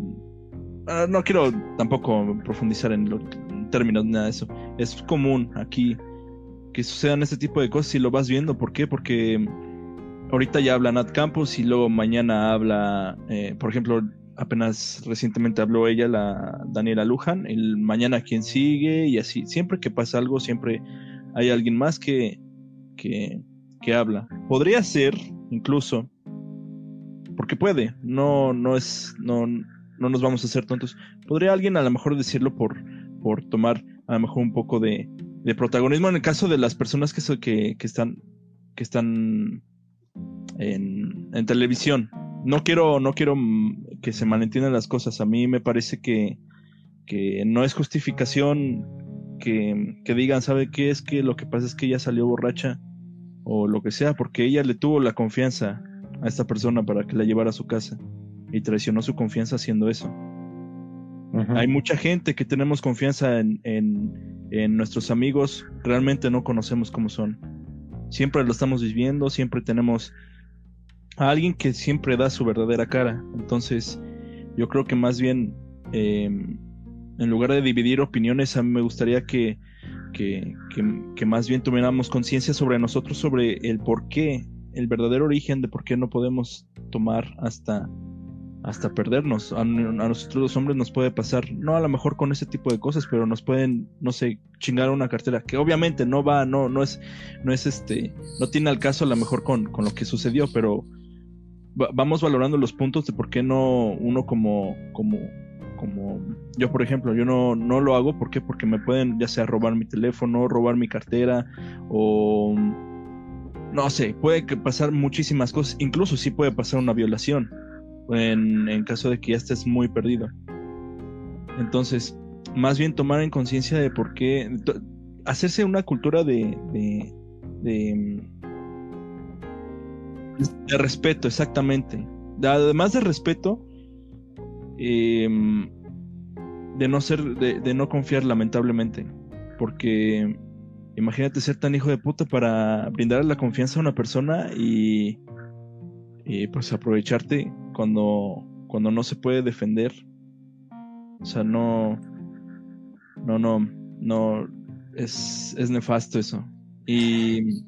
Ah, no quiero tampoco profundizar en, los términos nada de eso. Es común aquí que sucedan este tipo de cosas y lo vas viendo. ¿Por qué? Porque ahorita ya habla Nat Campos y luego mañana habla, eh, por ejemplo, apenas recientemente habló ella, la Daniela Luján, el mañana quien sigue y así. Siempre que pasa algo, siempre hay alguien más que, que, que habla. Podría ser, incluso, porque puede, no, no es, no, no nos vamos a hacer tontos. Podría alguien a lo mejor decirlo por, por tomar a lo mejor un poco de, de protagonismo en el caso de las personas que, que, que están, que están en, en, televisión. No quiero, no quiero que se malentiendan las cosas. A mí me parece que, que no es justificación que, que digan, ¿sabe qué? Es que lo que pasa es que ella salió borracha o lo que sea, porque ella le tuvo la confianza a esta persona para que la llevara a su casa y traicionó su confianza haciendo eso. Hay mucha gente que tenemos confianza en, en, nuestros amigos, realmente no conocemos cómo son. Siempre lo estamos viviendo, siempre tenemos a alguien que siempre da su verdadera cara. Entonces, yo creo que más bien, em, en lugar de dividir opiniones, a mí me gustaría que, que, que, que más bien tuviéramos conciencia sobre nosotros, sobre el por qué el verdadero origen de por qué no podemos tomar hasta, hasta perdernos. A, nosotros los hombres nos puede pasar, no a lo mejor con ese tipo de cosas, pero nos pueden, no sé, chingar una cartera, que obviamente no va, no, no es, no es este, no tiene al caso a lo mejor con, con lo que sucedió, pero vamos valorando los puntos de por qué no uno como, como, como yo por ejemplo, yo no, no lo hago, ¿por qué? Porque me pueden ya sea robar mi teléfono, robar mi cartera o no sé, puede pasar muchísimas cosas, incluso sí puede pasar una violación en, caso de que ya estés muy perdido. Entonces, más bien tomar en conciencia de por qué, hacerse una cultura de, de, de, respeto, exactamente. Además de respeto, em, de no ser, de, de no confiar lamentablemente, porque Imagínate ser tan hijo de puta para brindar la confianza a una persona y, y pues aprovecharte cuando, cuando no se puede defender. O sea, no, no, no, no, es, es nefasto eso. Y,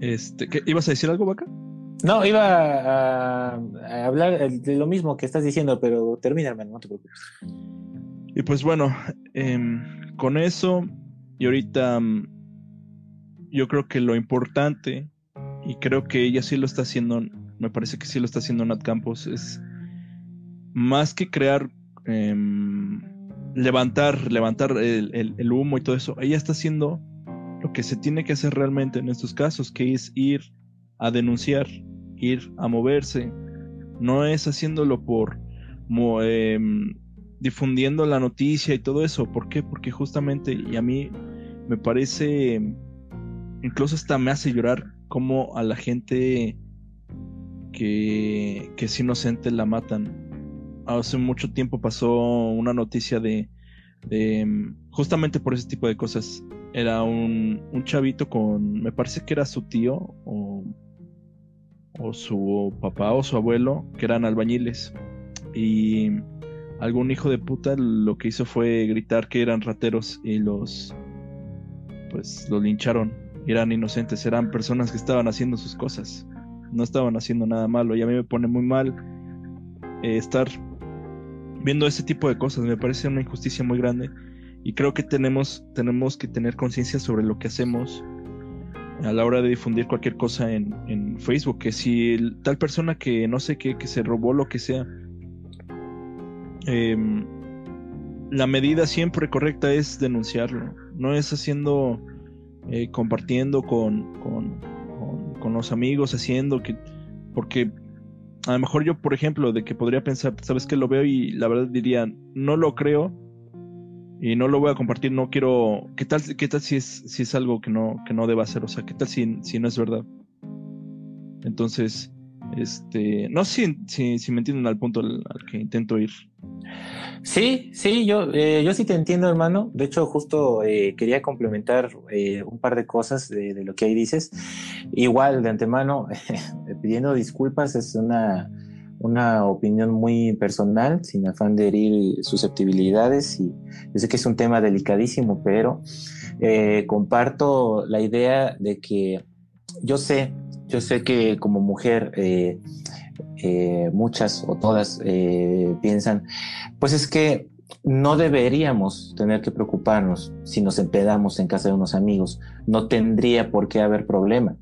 este, ¿qué, ¿ibas a decir algo, Vaca? No, iba a, hablar de lo mismo que estás diciendo, pero termina, hermano, no te preocupes. Y pues bueno, em, con eso, y ahorita mm, yo creo que lo importante, y creo que ella sí lo está haciendo, me parece que sí lo está haciendo Nat Campos, es más que crear, em, levantar, levantar el, el humo y todo eso, ella está haciendo lo que se tiene que hacer realmente en estos casos, que es ir a denunciar, ir a moverse. No es haciéndolo por em, difundiendo la noticia y todo eso. ¿Por qué? Porque justamente, y a mí me parece, incluso hasta me hace llorar como a la gente que, que es inocente la matan. Hace mucho tiempo pasó una noticia de, de justamente por ese tipo de cosas. Era un, un chavito con, me parece que era su tío o o su papá o su abuelo, que eran albañiles. Y algún hijo de puta lo que hizo fue gritar que eran rateros y los pues los lincharon. Eran inocentes, eran personas que estaban haciendo sus cosas. No estaban haciendo nada malo. Y a mí me pone muy mal eh, estar viendo ese tipo de cosas. Me parece una injusticia muy grande. Y creo que tenemos, tenemos que tener conciencia sobre lo que hacemos a la hora de difundir cualquier cosa en, en Facebook, que si tal persona que no sé qué, que se robó lo que sea, em, la medida siempre correcta es denunciarlo, no es haciendo, eh, compartiendo con, con, con, los amigos, haciendo que, porque a lo mejor yo, por ejemplo, de que podría pensar, sabes que lo veo y la verdad diría, no lo creo, y no lo voy a compartir, no quiero, ¿qué tal, qué tal si es, si es algo que no, que no deba hacer? O sea, ¿qué tal si, si no es verdad? Entonces, este, no sé si, si, me entienden al punto al, que intento ir. Sí, sí, yo, eh, yo sí te entiendo, hermano. De hecho, justo eh, quería complementar eh, un par de cosas de, de, lo que ahí dices. Igual, de antemano, pidiendo disculpas, es una, una opinión muy personal, sin afán de herir susceptibilidades. Y yo sé que es un tema delicadísimo, pero eh, comparto la idea de que yo sé, yo sé que como mujer, eh, eh, muchas o todas piensan, pues es que no deberíamos tener que preocuparnos si nos empedamos en casa de unos amigos, no tendría por qué haber problema.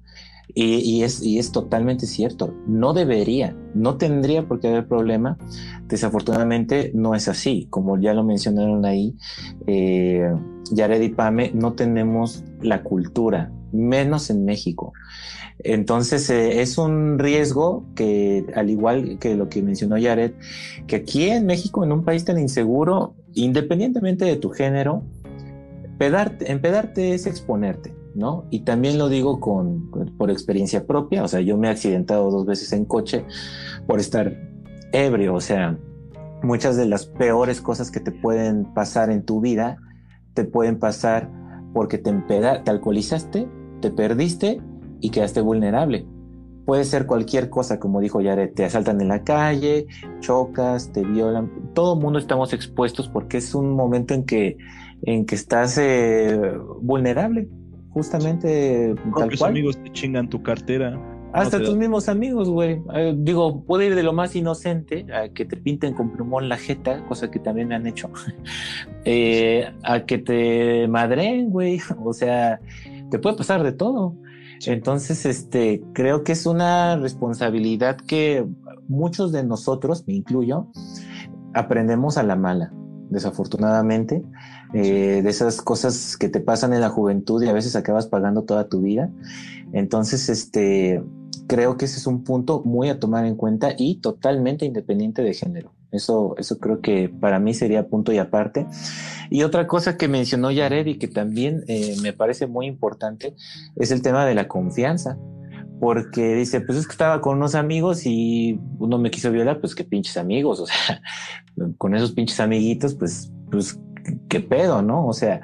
Y, es, y es totalmente cierto, no debería, no tendría por qué haber problema. Desafortunadamente no es así, como ya lo mencionaron ahí, eh, Yared y Pame, no tenemos la cultura, menos en México. Entonces eh, es un riesgo que, al igual que lo que mencionó Yared, que aquí en México, en un país tan inseguro, independientemente de tu género, pedarte, empedarte es exponerte. ¿no? Y también lo digo con, por experiencia propia, o sea, yo me he accidentado dos veces en coche por estar ebrio, o sea, muchas de las peores cosas que te pueden pasar en tu vida te pueden pasar porque te, te alcoholizaste, te perdiste y quedaste vulnerable. Puede ser cualquier cosa, como dijo Yaret, te asaltan en la calle, chocas, te violan, todo el mundo estamos expuestos porque es un momento en que, en que estás eh, vulnerable justamente tal cual. amigos te chingan tu cartera. Hasta tus mismos amigos, güey. Eh, digo, puede ir de lo más inocente a que te pinten con plumón la jeta, cosa que también me han hecho, eh, a que te madren, güey. O sea, te puede pasar de todo. Entonces, este, creo que es una responsabilidad que muchos de nosotros, me incluyo, aprendemos a la mala desafortunadamente, eh, de esas cosas que te pasan en la juventud y a veces acabas pagando toda tu vida. Entonces, este, creo que ese es un punto muy a tomar en cuenta y totalmente independiente de género. Eso, eso creo que para mí sería punto y aparte. Y otra cosa que mencionó Yared y que también eh, me parece muy importante es el tema de la confianza porque dice, pues es que estaba con unos amigos y uno me quiso violar, pues qué pinches amigos, o sea, con esos pinches amiguitos, pues, pues, qué pedo, ¿no? O sea,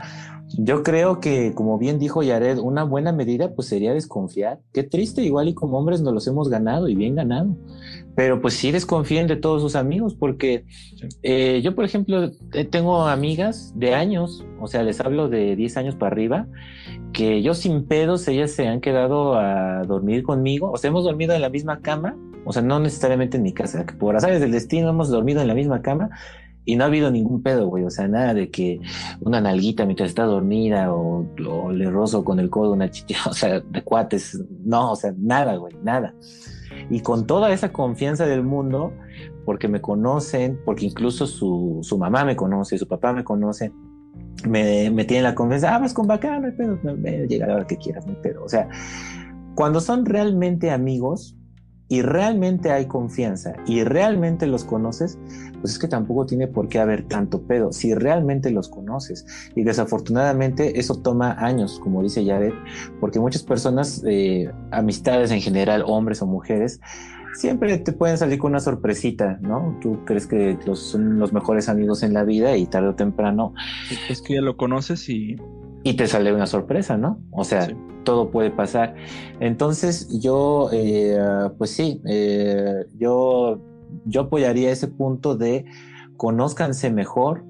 Yo creo que, como bien dijo Yared, una buena medida pues sería desconfiar. Qué triste, igual y como hombres nos los hemos ganado y bien ganado. Pero pues sí desconfíen de todos sus amigos porque eh, yo, por ejemplo, eh, tengo amigas de años, o sea, les hablo de 10 años para arriba, que yo sin pedos, ellas se han quedado a dormir conmigo, o sea, hemos dormido en la misma cama, o sea, no necesariamente en mi casa, que por azares del destino hemos dormido en la misma cama y no ha habido ningún pedo, güey. O sea, nada de que una nalguita mientras está dormida o, le rozo con el codo una chicha, o sea, de cuates. No, o sea, nada, güey, nada. Y con toda esa confianza del mundo, porque me conocen, porque incluso su, su mamá me conoce, su papá me conoce, me, me tienen la confianza, ah, vas con bacán, no hay pedo, llega a la hora que quieras, no hay pedo. O sea, cuando son realmente amigos, y realmente hay confianza y realmente los conoces, pues es que tampoco tiene por qué haber tanto pedo, si realmente los conoces. Y desafortunadamente eso toma años, como dice Jared, porque muchas personas, eh, amistades en general, hombres o mujeres, siempre te pueden salir con una sorpresita, ¿no? Tú crees que los, son los mejores amigos en la vida y tarde o temprano... Es que ya lo conoces y y te sale una sorpresa, ¿no? O sea, todo puede pasar. Entonces yo, eh, pues sí, eh, yo, yo apoyaría ese punto de conózcanse mejor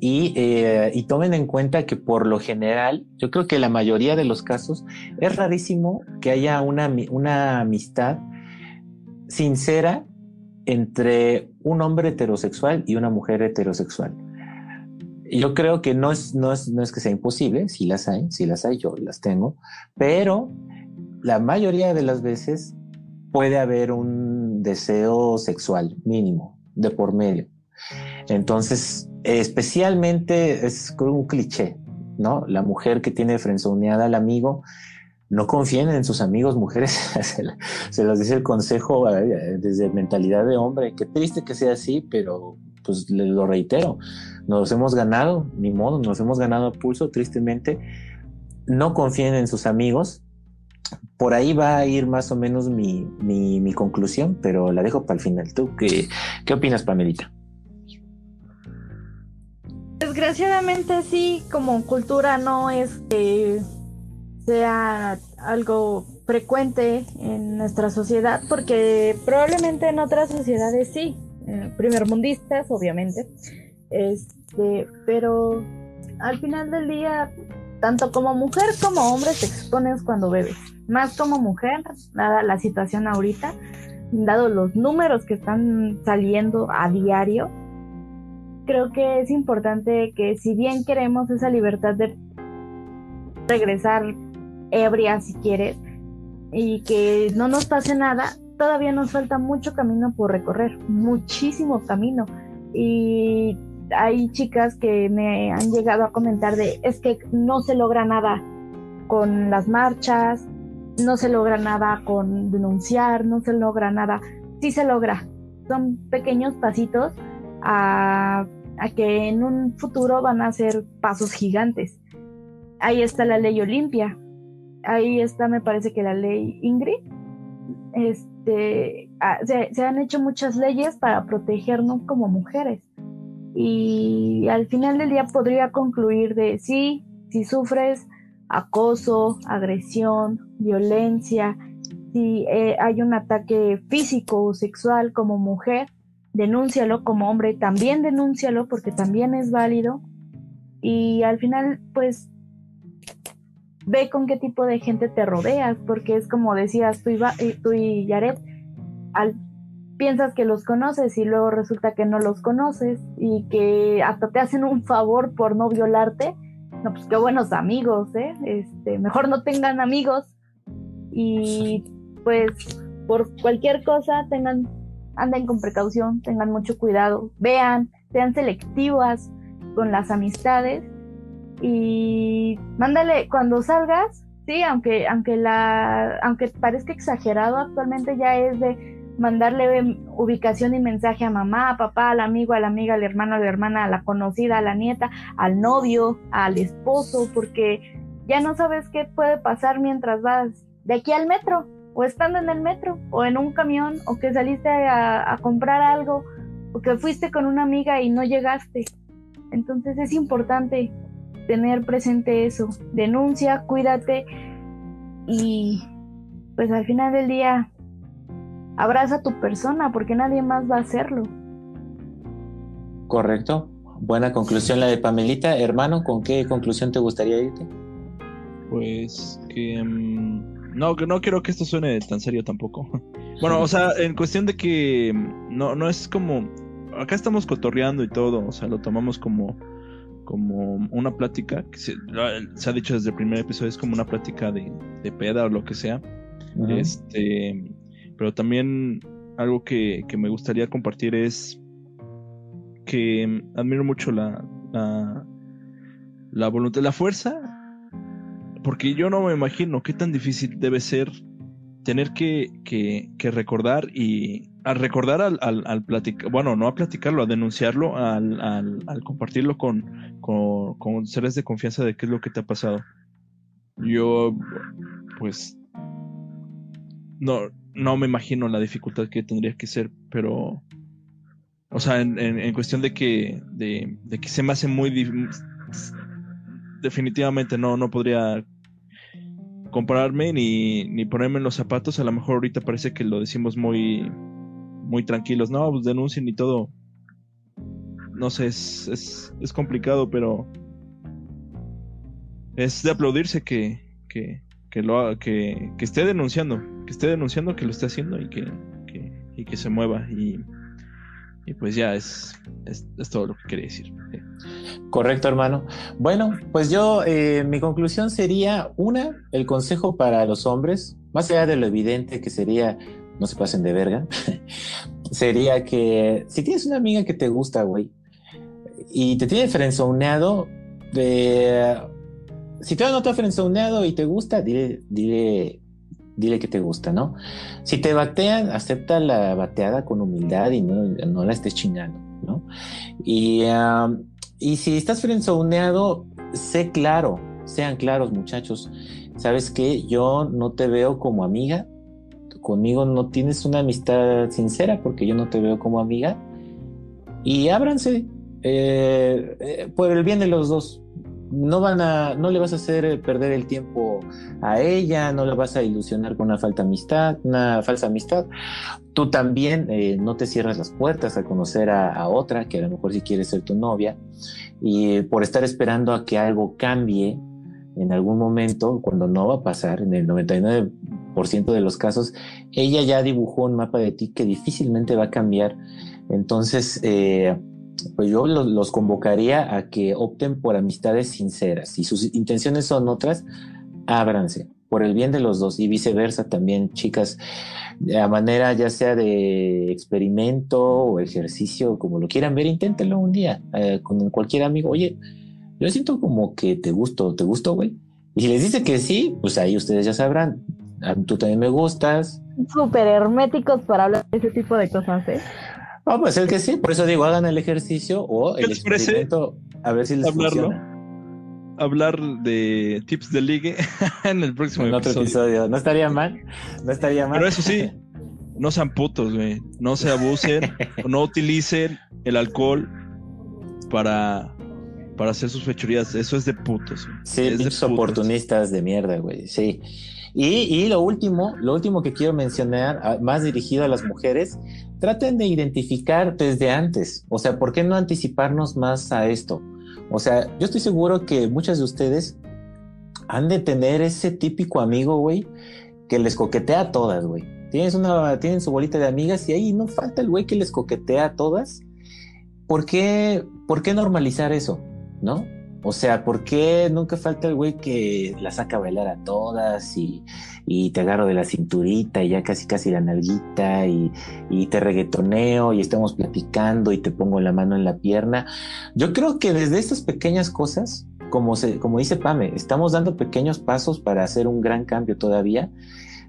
y, eh, y, tomen en cuenta que por lo general, yo creo que la mayoría de los casos es rarísimo que haya una, una amistad sincera entre un hombre heterosexual y una mujer heterosexual yo creo que no es, no es, no es que sea imposible, si las hay, si las hay, yo las tengo, pero la mayoría de las veces puede haber un deseo sexual mínimo de por medio. Entonces, especialmente es un cliché, ¿no? La mujer que tiene frenzoneada al amigo, no confíen en sus amigos mujeres, se, se los dice el consejo eh, desde mentalidad de hombre, qué triste que sea así, pero pues lo reitero, nos hemos ganado, ni modo, nos hemos ganado a pulso, tristemente. No confíen en sus amigos. Por ahí va a ir más o menos mi, mi, conclusión, pero la dejo para el final. ¿Tú qué, qué opinas, Pamelita? Desgraciadamente sí, como cultura no es que sea algo frecuente en nuestra sociedad, porque probablemente en otras sociedades sí, eh, primermundistas, obviamente. Este, pero al final del día, tanto como mujer como hombre te expones cuando bebes. Más como mujer, dada la situación ahorita, dado los números que están saliendo a diario, creo que es importante que si bien queremos esa libertad de regresar ebria si quieres y que no nos pase nada, todavía nos falta mucho camino por recorrer, muchísimo camino. Y hay chicas que me han llegado a comentar de es que no se logra nada con las marchas, no se logra nada con denunciar, no se logra nada. Sí se logra. Son pequeños pasitos a, a que en un futuro van a ser pasos gigantes. Ahí está la ley Olimpia. Ahí está, me parece que la ley Ingrid. Este, ah, se, han hecho muchas leyes para protegernos como mujeres. Y al final del día podría concluir de sí, si sufres acoso, agresión, violencia, si eh, hay un ataque físico o sexual como mujer, denúncialo como hombre, también denúncialo porque también es válido. Y al final, pues ve con qué tipo de gente te rodeas, porque es como decías tú y, eh, tú y Yaret, al, piensas que los conoces y luego resulta que no los conoces y que hasta te hacen un favor por no violarte. No, pues qué buenos amigos, ¿eh? Este, mejor no tengan amigos y pues por cualquier cosa tengan, anden con precaución, tengan mucho cuidado, vean, sean selectivas con las amistades y mándale cuando salgas, sí, aunque aunque la aunque parezca exagerado actualmente ya es de mandarle ubicación y mensaje a mamá, a papá, al amigo, a la amiga, al hermano, a la hermana, a la conocida, a la nieta, al novio, al esposo, porque ya no sabes qué puede pasar mientras vas de aquí al metro, o estando en el metro, o en un camión, o que saliste a, a comprar algo, o que fuiste con una amiga y no llegaste. Entonces es importante tener presente eso. Denuncia, cuídate y pues al final del día abraza a tu persona porque nadie más va a hacerlo. Correcto. Buena conclusión la de Pamelita. Hermano, ¿con qué conclusión te gustaría irte? Pues que... Mm, no, que no quiero que esto suene tan serio tampoco. Bueno, o sea, en cuestión de que mm, no, no es como... Acá estamos cotorreando y todo, o sea, lo tomamos como como una plática, que se, ha dicho desde el primer episodio, es como una plática de, de peda o lo que sea. Este, pero también algo que, que, me gustaría compartir es que admiro mucho la, la, la voluntad, la fuerza, porque yo no me imagino qué tan difícil debe ser tener que, que, que recordar y al recordar al, al, platicar, bueno, no a platicarlo, a denunciarlo, al, al compartirlo con, con, con, seres de confianza de qué es lo que te ha pasado. Yo, pues, no, no me imagino la dificultad que tendría que ser, pero, o sea, en, cuestión de que, de, de, que se me hace muy, definitivamente no, no podría compararme ni, ni ponerme en los zapatos. A lo mejor ahorita parece que lo decimos muy, muy tranquilos. No, pues denuncien y todo. No sé, es, es, es complicado, pero es de aplaudirse que, que, que lo que, que, esté denunciando, que esté denunciando que lo esté haciendo y que, que y que se mueva. Y, y pues ya es, es, todo lo que quería decir. Correcto, hermano. Bueno, pues yo, eh, mi conclusión sería, una, el consejo para los hombres, más allá de lo evidente que sería, no se pasen de verga, sería que si tienes una amiga que te gusta, güey, y te tiene frenzoneado, de... si todavía no te ha frenzoneado y te gusta, dile, dile, dile que te gusta, ¿no? Si te batean, acepta la bateada con humildad y no, no la estés chingando, ¿no? Y... Si estás frenzoneado, sé claro, sean claros muchachos. ¿Sabes qué? Yo no te veo como amiga. Conmigo no tienes una amistad sincera porque yo no te veo como amiga. Y ábranse eh, eh, por el bien de los dos no van a, no le vas a hacer perder el tiempo a ella, no la vas a ilusionar con una falta amistad, una falsa amistad. Tú también eh, no te cierras las puertas a conocer a, otra que a lo mejor si quiere ser tu novia y por estar esperando a que algo cambie en algún momento, cuando no va a pasar, en el 99% de los casos, ella ya dibujó un mapa de ti que difícilmente va a cambiar. Entonces, eh, pues yo los, convocaría a que opten por amistades sinceras. Si sus intenciones son otras, ábranse por el bien de los dos y viceversa también, chicas, a manera ya sea de experimento o ejercicio, como lo quieran ver, inténtenlo un día eh, con cualquier amigo. Oye, yo siento como que te gusto, ¿te gusto, güey? Y si les dice que sí, pues ahí ustedes ya sabrán. Tú también me gustas. Súper herméticos para hablar de ese tipo de cosas, ¿eh? Ah, pues el que sí, por eso digo, hagan el ejercicio o el experimento a ver si les Hablarlo? Hablar de tips de ligue en el próximo en otro episodio. No estaría mal, no estaría mal. Pero eso sí, no sean putos, güey. No se abusen, no utilicen el alcohol para, para hacer sus fechorías. Eso es de putos. Sí, es de oportunistas de mierda, güey. Sí. Y, lo último, lo último que quiero mencionar, más dirigido a las mujeres, traten de identificar desde antes. O sea, ¿por qué no anticiparnos más a esto? O sea, yo estoy seguro que muchas de ustedes han de tener ese típico amigo, güey, que les coquetea a todas, güey. Tienes una, tienen su bolita de amigas y ahí no falta el güey que les coquetea a todas. ¿Por qué, ¿Por qué normalizar eso? ¿No? O sea, ¿por qué nunca falta el güey que la saca a bailar a todas y, te agarro de la cinturita y ya casi casi la nalguita y, te reggaetoneo y estamos platicando y te pongo la mano en la pierna? Yo creo que desde estas pequeñas cosas, como, se, como dice Pame, estamos dando pequeños pasos para hacer un gran cambio todavía.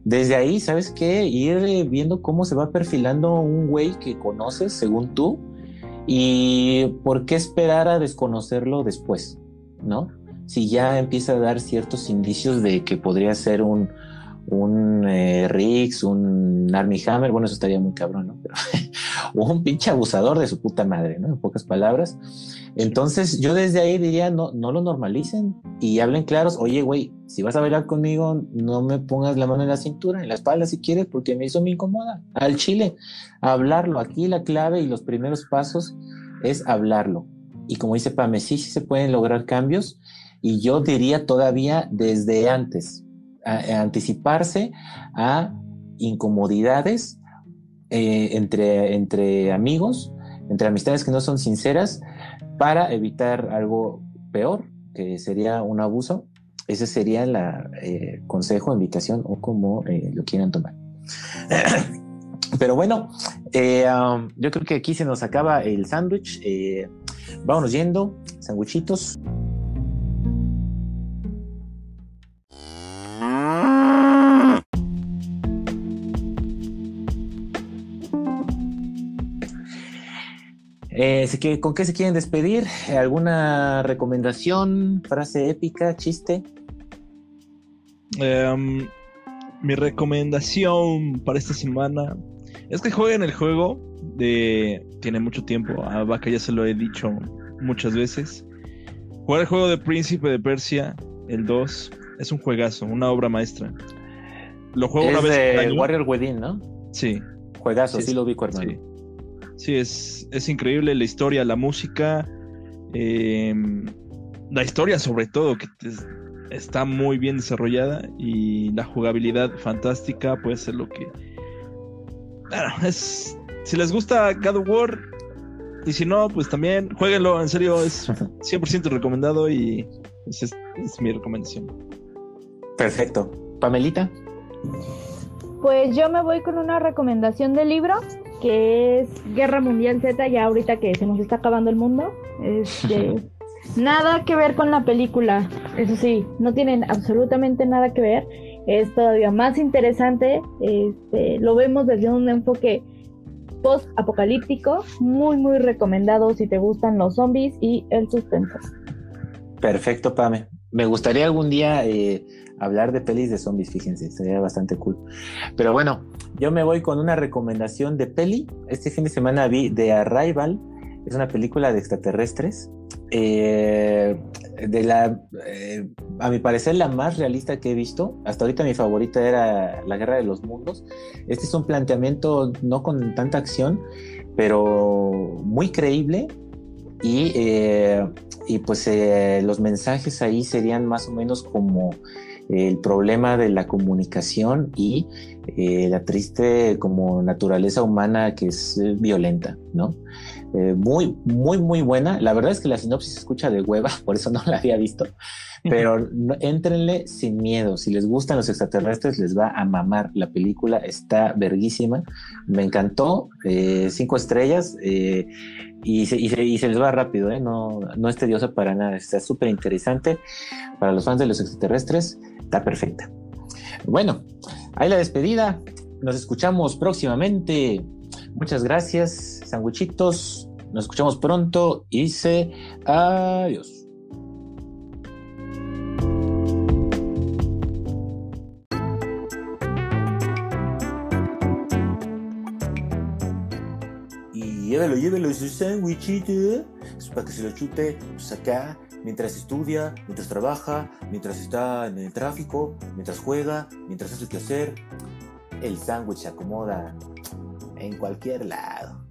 Desde ahí, ¿sabes qué? Ir viendo cómo se va perfilando un güey que conoces, según tú, y por qué esperar a desconocerlo después. ¿No? Si ya empieza a dar ciertos indicios de que podría ser un, un eh, Riggs, un Army Hammer, bueno, eso estaría muy cabrón, ¿no? Pero un pinche abusador de su puta madre, ¿no? En pocas palabras. Entonces, yo desde ahí diría, no, no lo normalicen y hablen claros, oye, güey, si vas a bailar conmigo, no me pongas la mano en la cintura, en la espalda si quieres, porque mí eso me incomoda. Al chile, hablarlo. Aquí la clave y los primeros pasos es hablarlo. Y como dice Pame, sí, sí se pueden lograr cambios y yo diría todavía desde antes, anticiparse a incomodidades eh, entre, entre amigos, entre amistades que no son sinceras, para evitar algo peor, que sería un abuso. Ese sería el eh, consejo, invitación o como eh, lo quieran tomar. Pero bueno, um, yo creo que aquí se nos acaba el sándwich. Vámonos yendo, sándwichitos. Eh, ¿Con qué se quieren despedir? ¿Alguna recomendación, frase épica, chiste? Em, mi recomendación para esta semana es que jueguen el juego de... Tiene mucho tiempo, a Vaca ya se lo he dicho muchas veces. Jugar el juego de Príncipe de Persia, el 2, es un juegazo, una obra maestra. Lo juego una vez de Warrior Wedding, ¿no? Sí. Juegazo, sí, lo vi, hermano. Sí, es, es increíble la historia, la música, em, la historia sobre todo, que está muy bien desarrollada y la jugabilidad fantástica puede ser lo que... Bueno, es... Si les gusta God of War, y si no, pues también jueguenlo, en serio, es 100% recomendado y es, es mi recomendación. Perfecto. Pamelita. Pues yo me voy con una recomendación de libro que es Guerra Mundial Z, ya ahorita que se nos está acabando el mundo. Este, nada que ver con la película, eso sí, no tienen absolutamente nada que ver. Es todavía más interesante, este, lo vemos desde un enfoque post-apocalíptico, muy, muy recomendado si te gustan los zombies y el suspenso. Perfecto, Pame. Me gustaría algún día eh, hablar de pelis de zombies, fíjense, sería bastante cool. Pero bueno, yo me voy con una recomendación de peli. Este fin de semana vi The Arrival, es una película de extraterrestres. Eh, de la, eh, a mi parecer, la más realista que he visto. Hasta ahorita mi favorita era La Guerra de los Mundos. Este es un planteamiento no con tanta acción, pero muy creíble. Y, eh, pues los mensajes ahí serían más o menos como el problema de la comunicación y eh, la triste como naturaleza humana que es eh, violenta, ¿no? Eh, muy, muy, muy buena. La verdad es que la sinopsis se escucha de hueva, por eso no la había visto, pero entrenle sin miedo. Si les gustan los extraterrestres, les va a mamar. La película está verguísima. Me encantó. cinco estrellas. Y se, y, se, les va rápido, no, no es tediosa para nada. Está súper interesante para los fans de los extraterrestres está perfecta. Bueno, ahí la despedida. Nos escuchamos próximamente. Muchas gracias, sandwichitos. Nos escuchamos pronto y dice adiós. Y llévelo, llévelo ese sándwichito. Es para que se lo chute, pues acá mientras estudia, mientras trabaja, mientras está en el tráfico, mientras juega, mientras hace que hacer, el sándwich se acomoda en cualquier lado.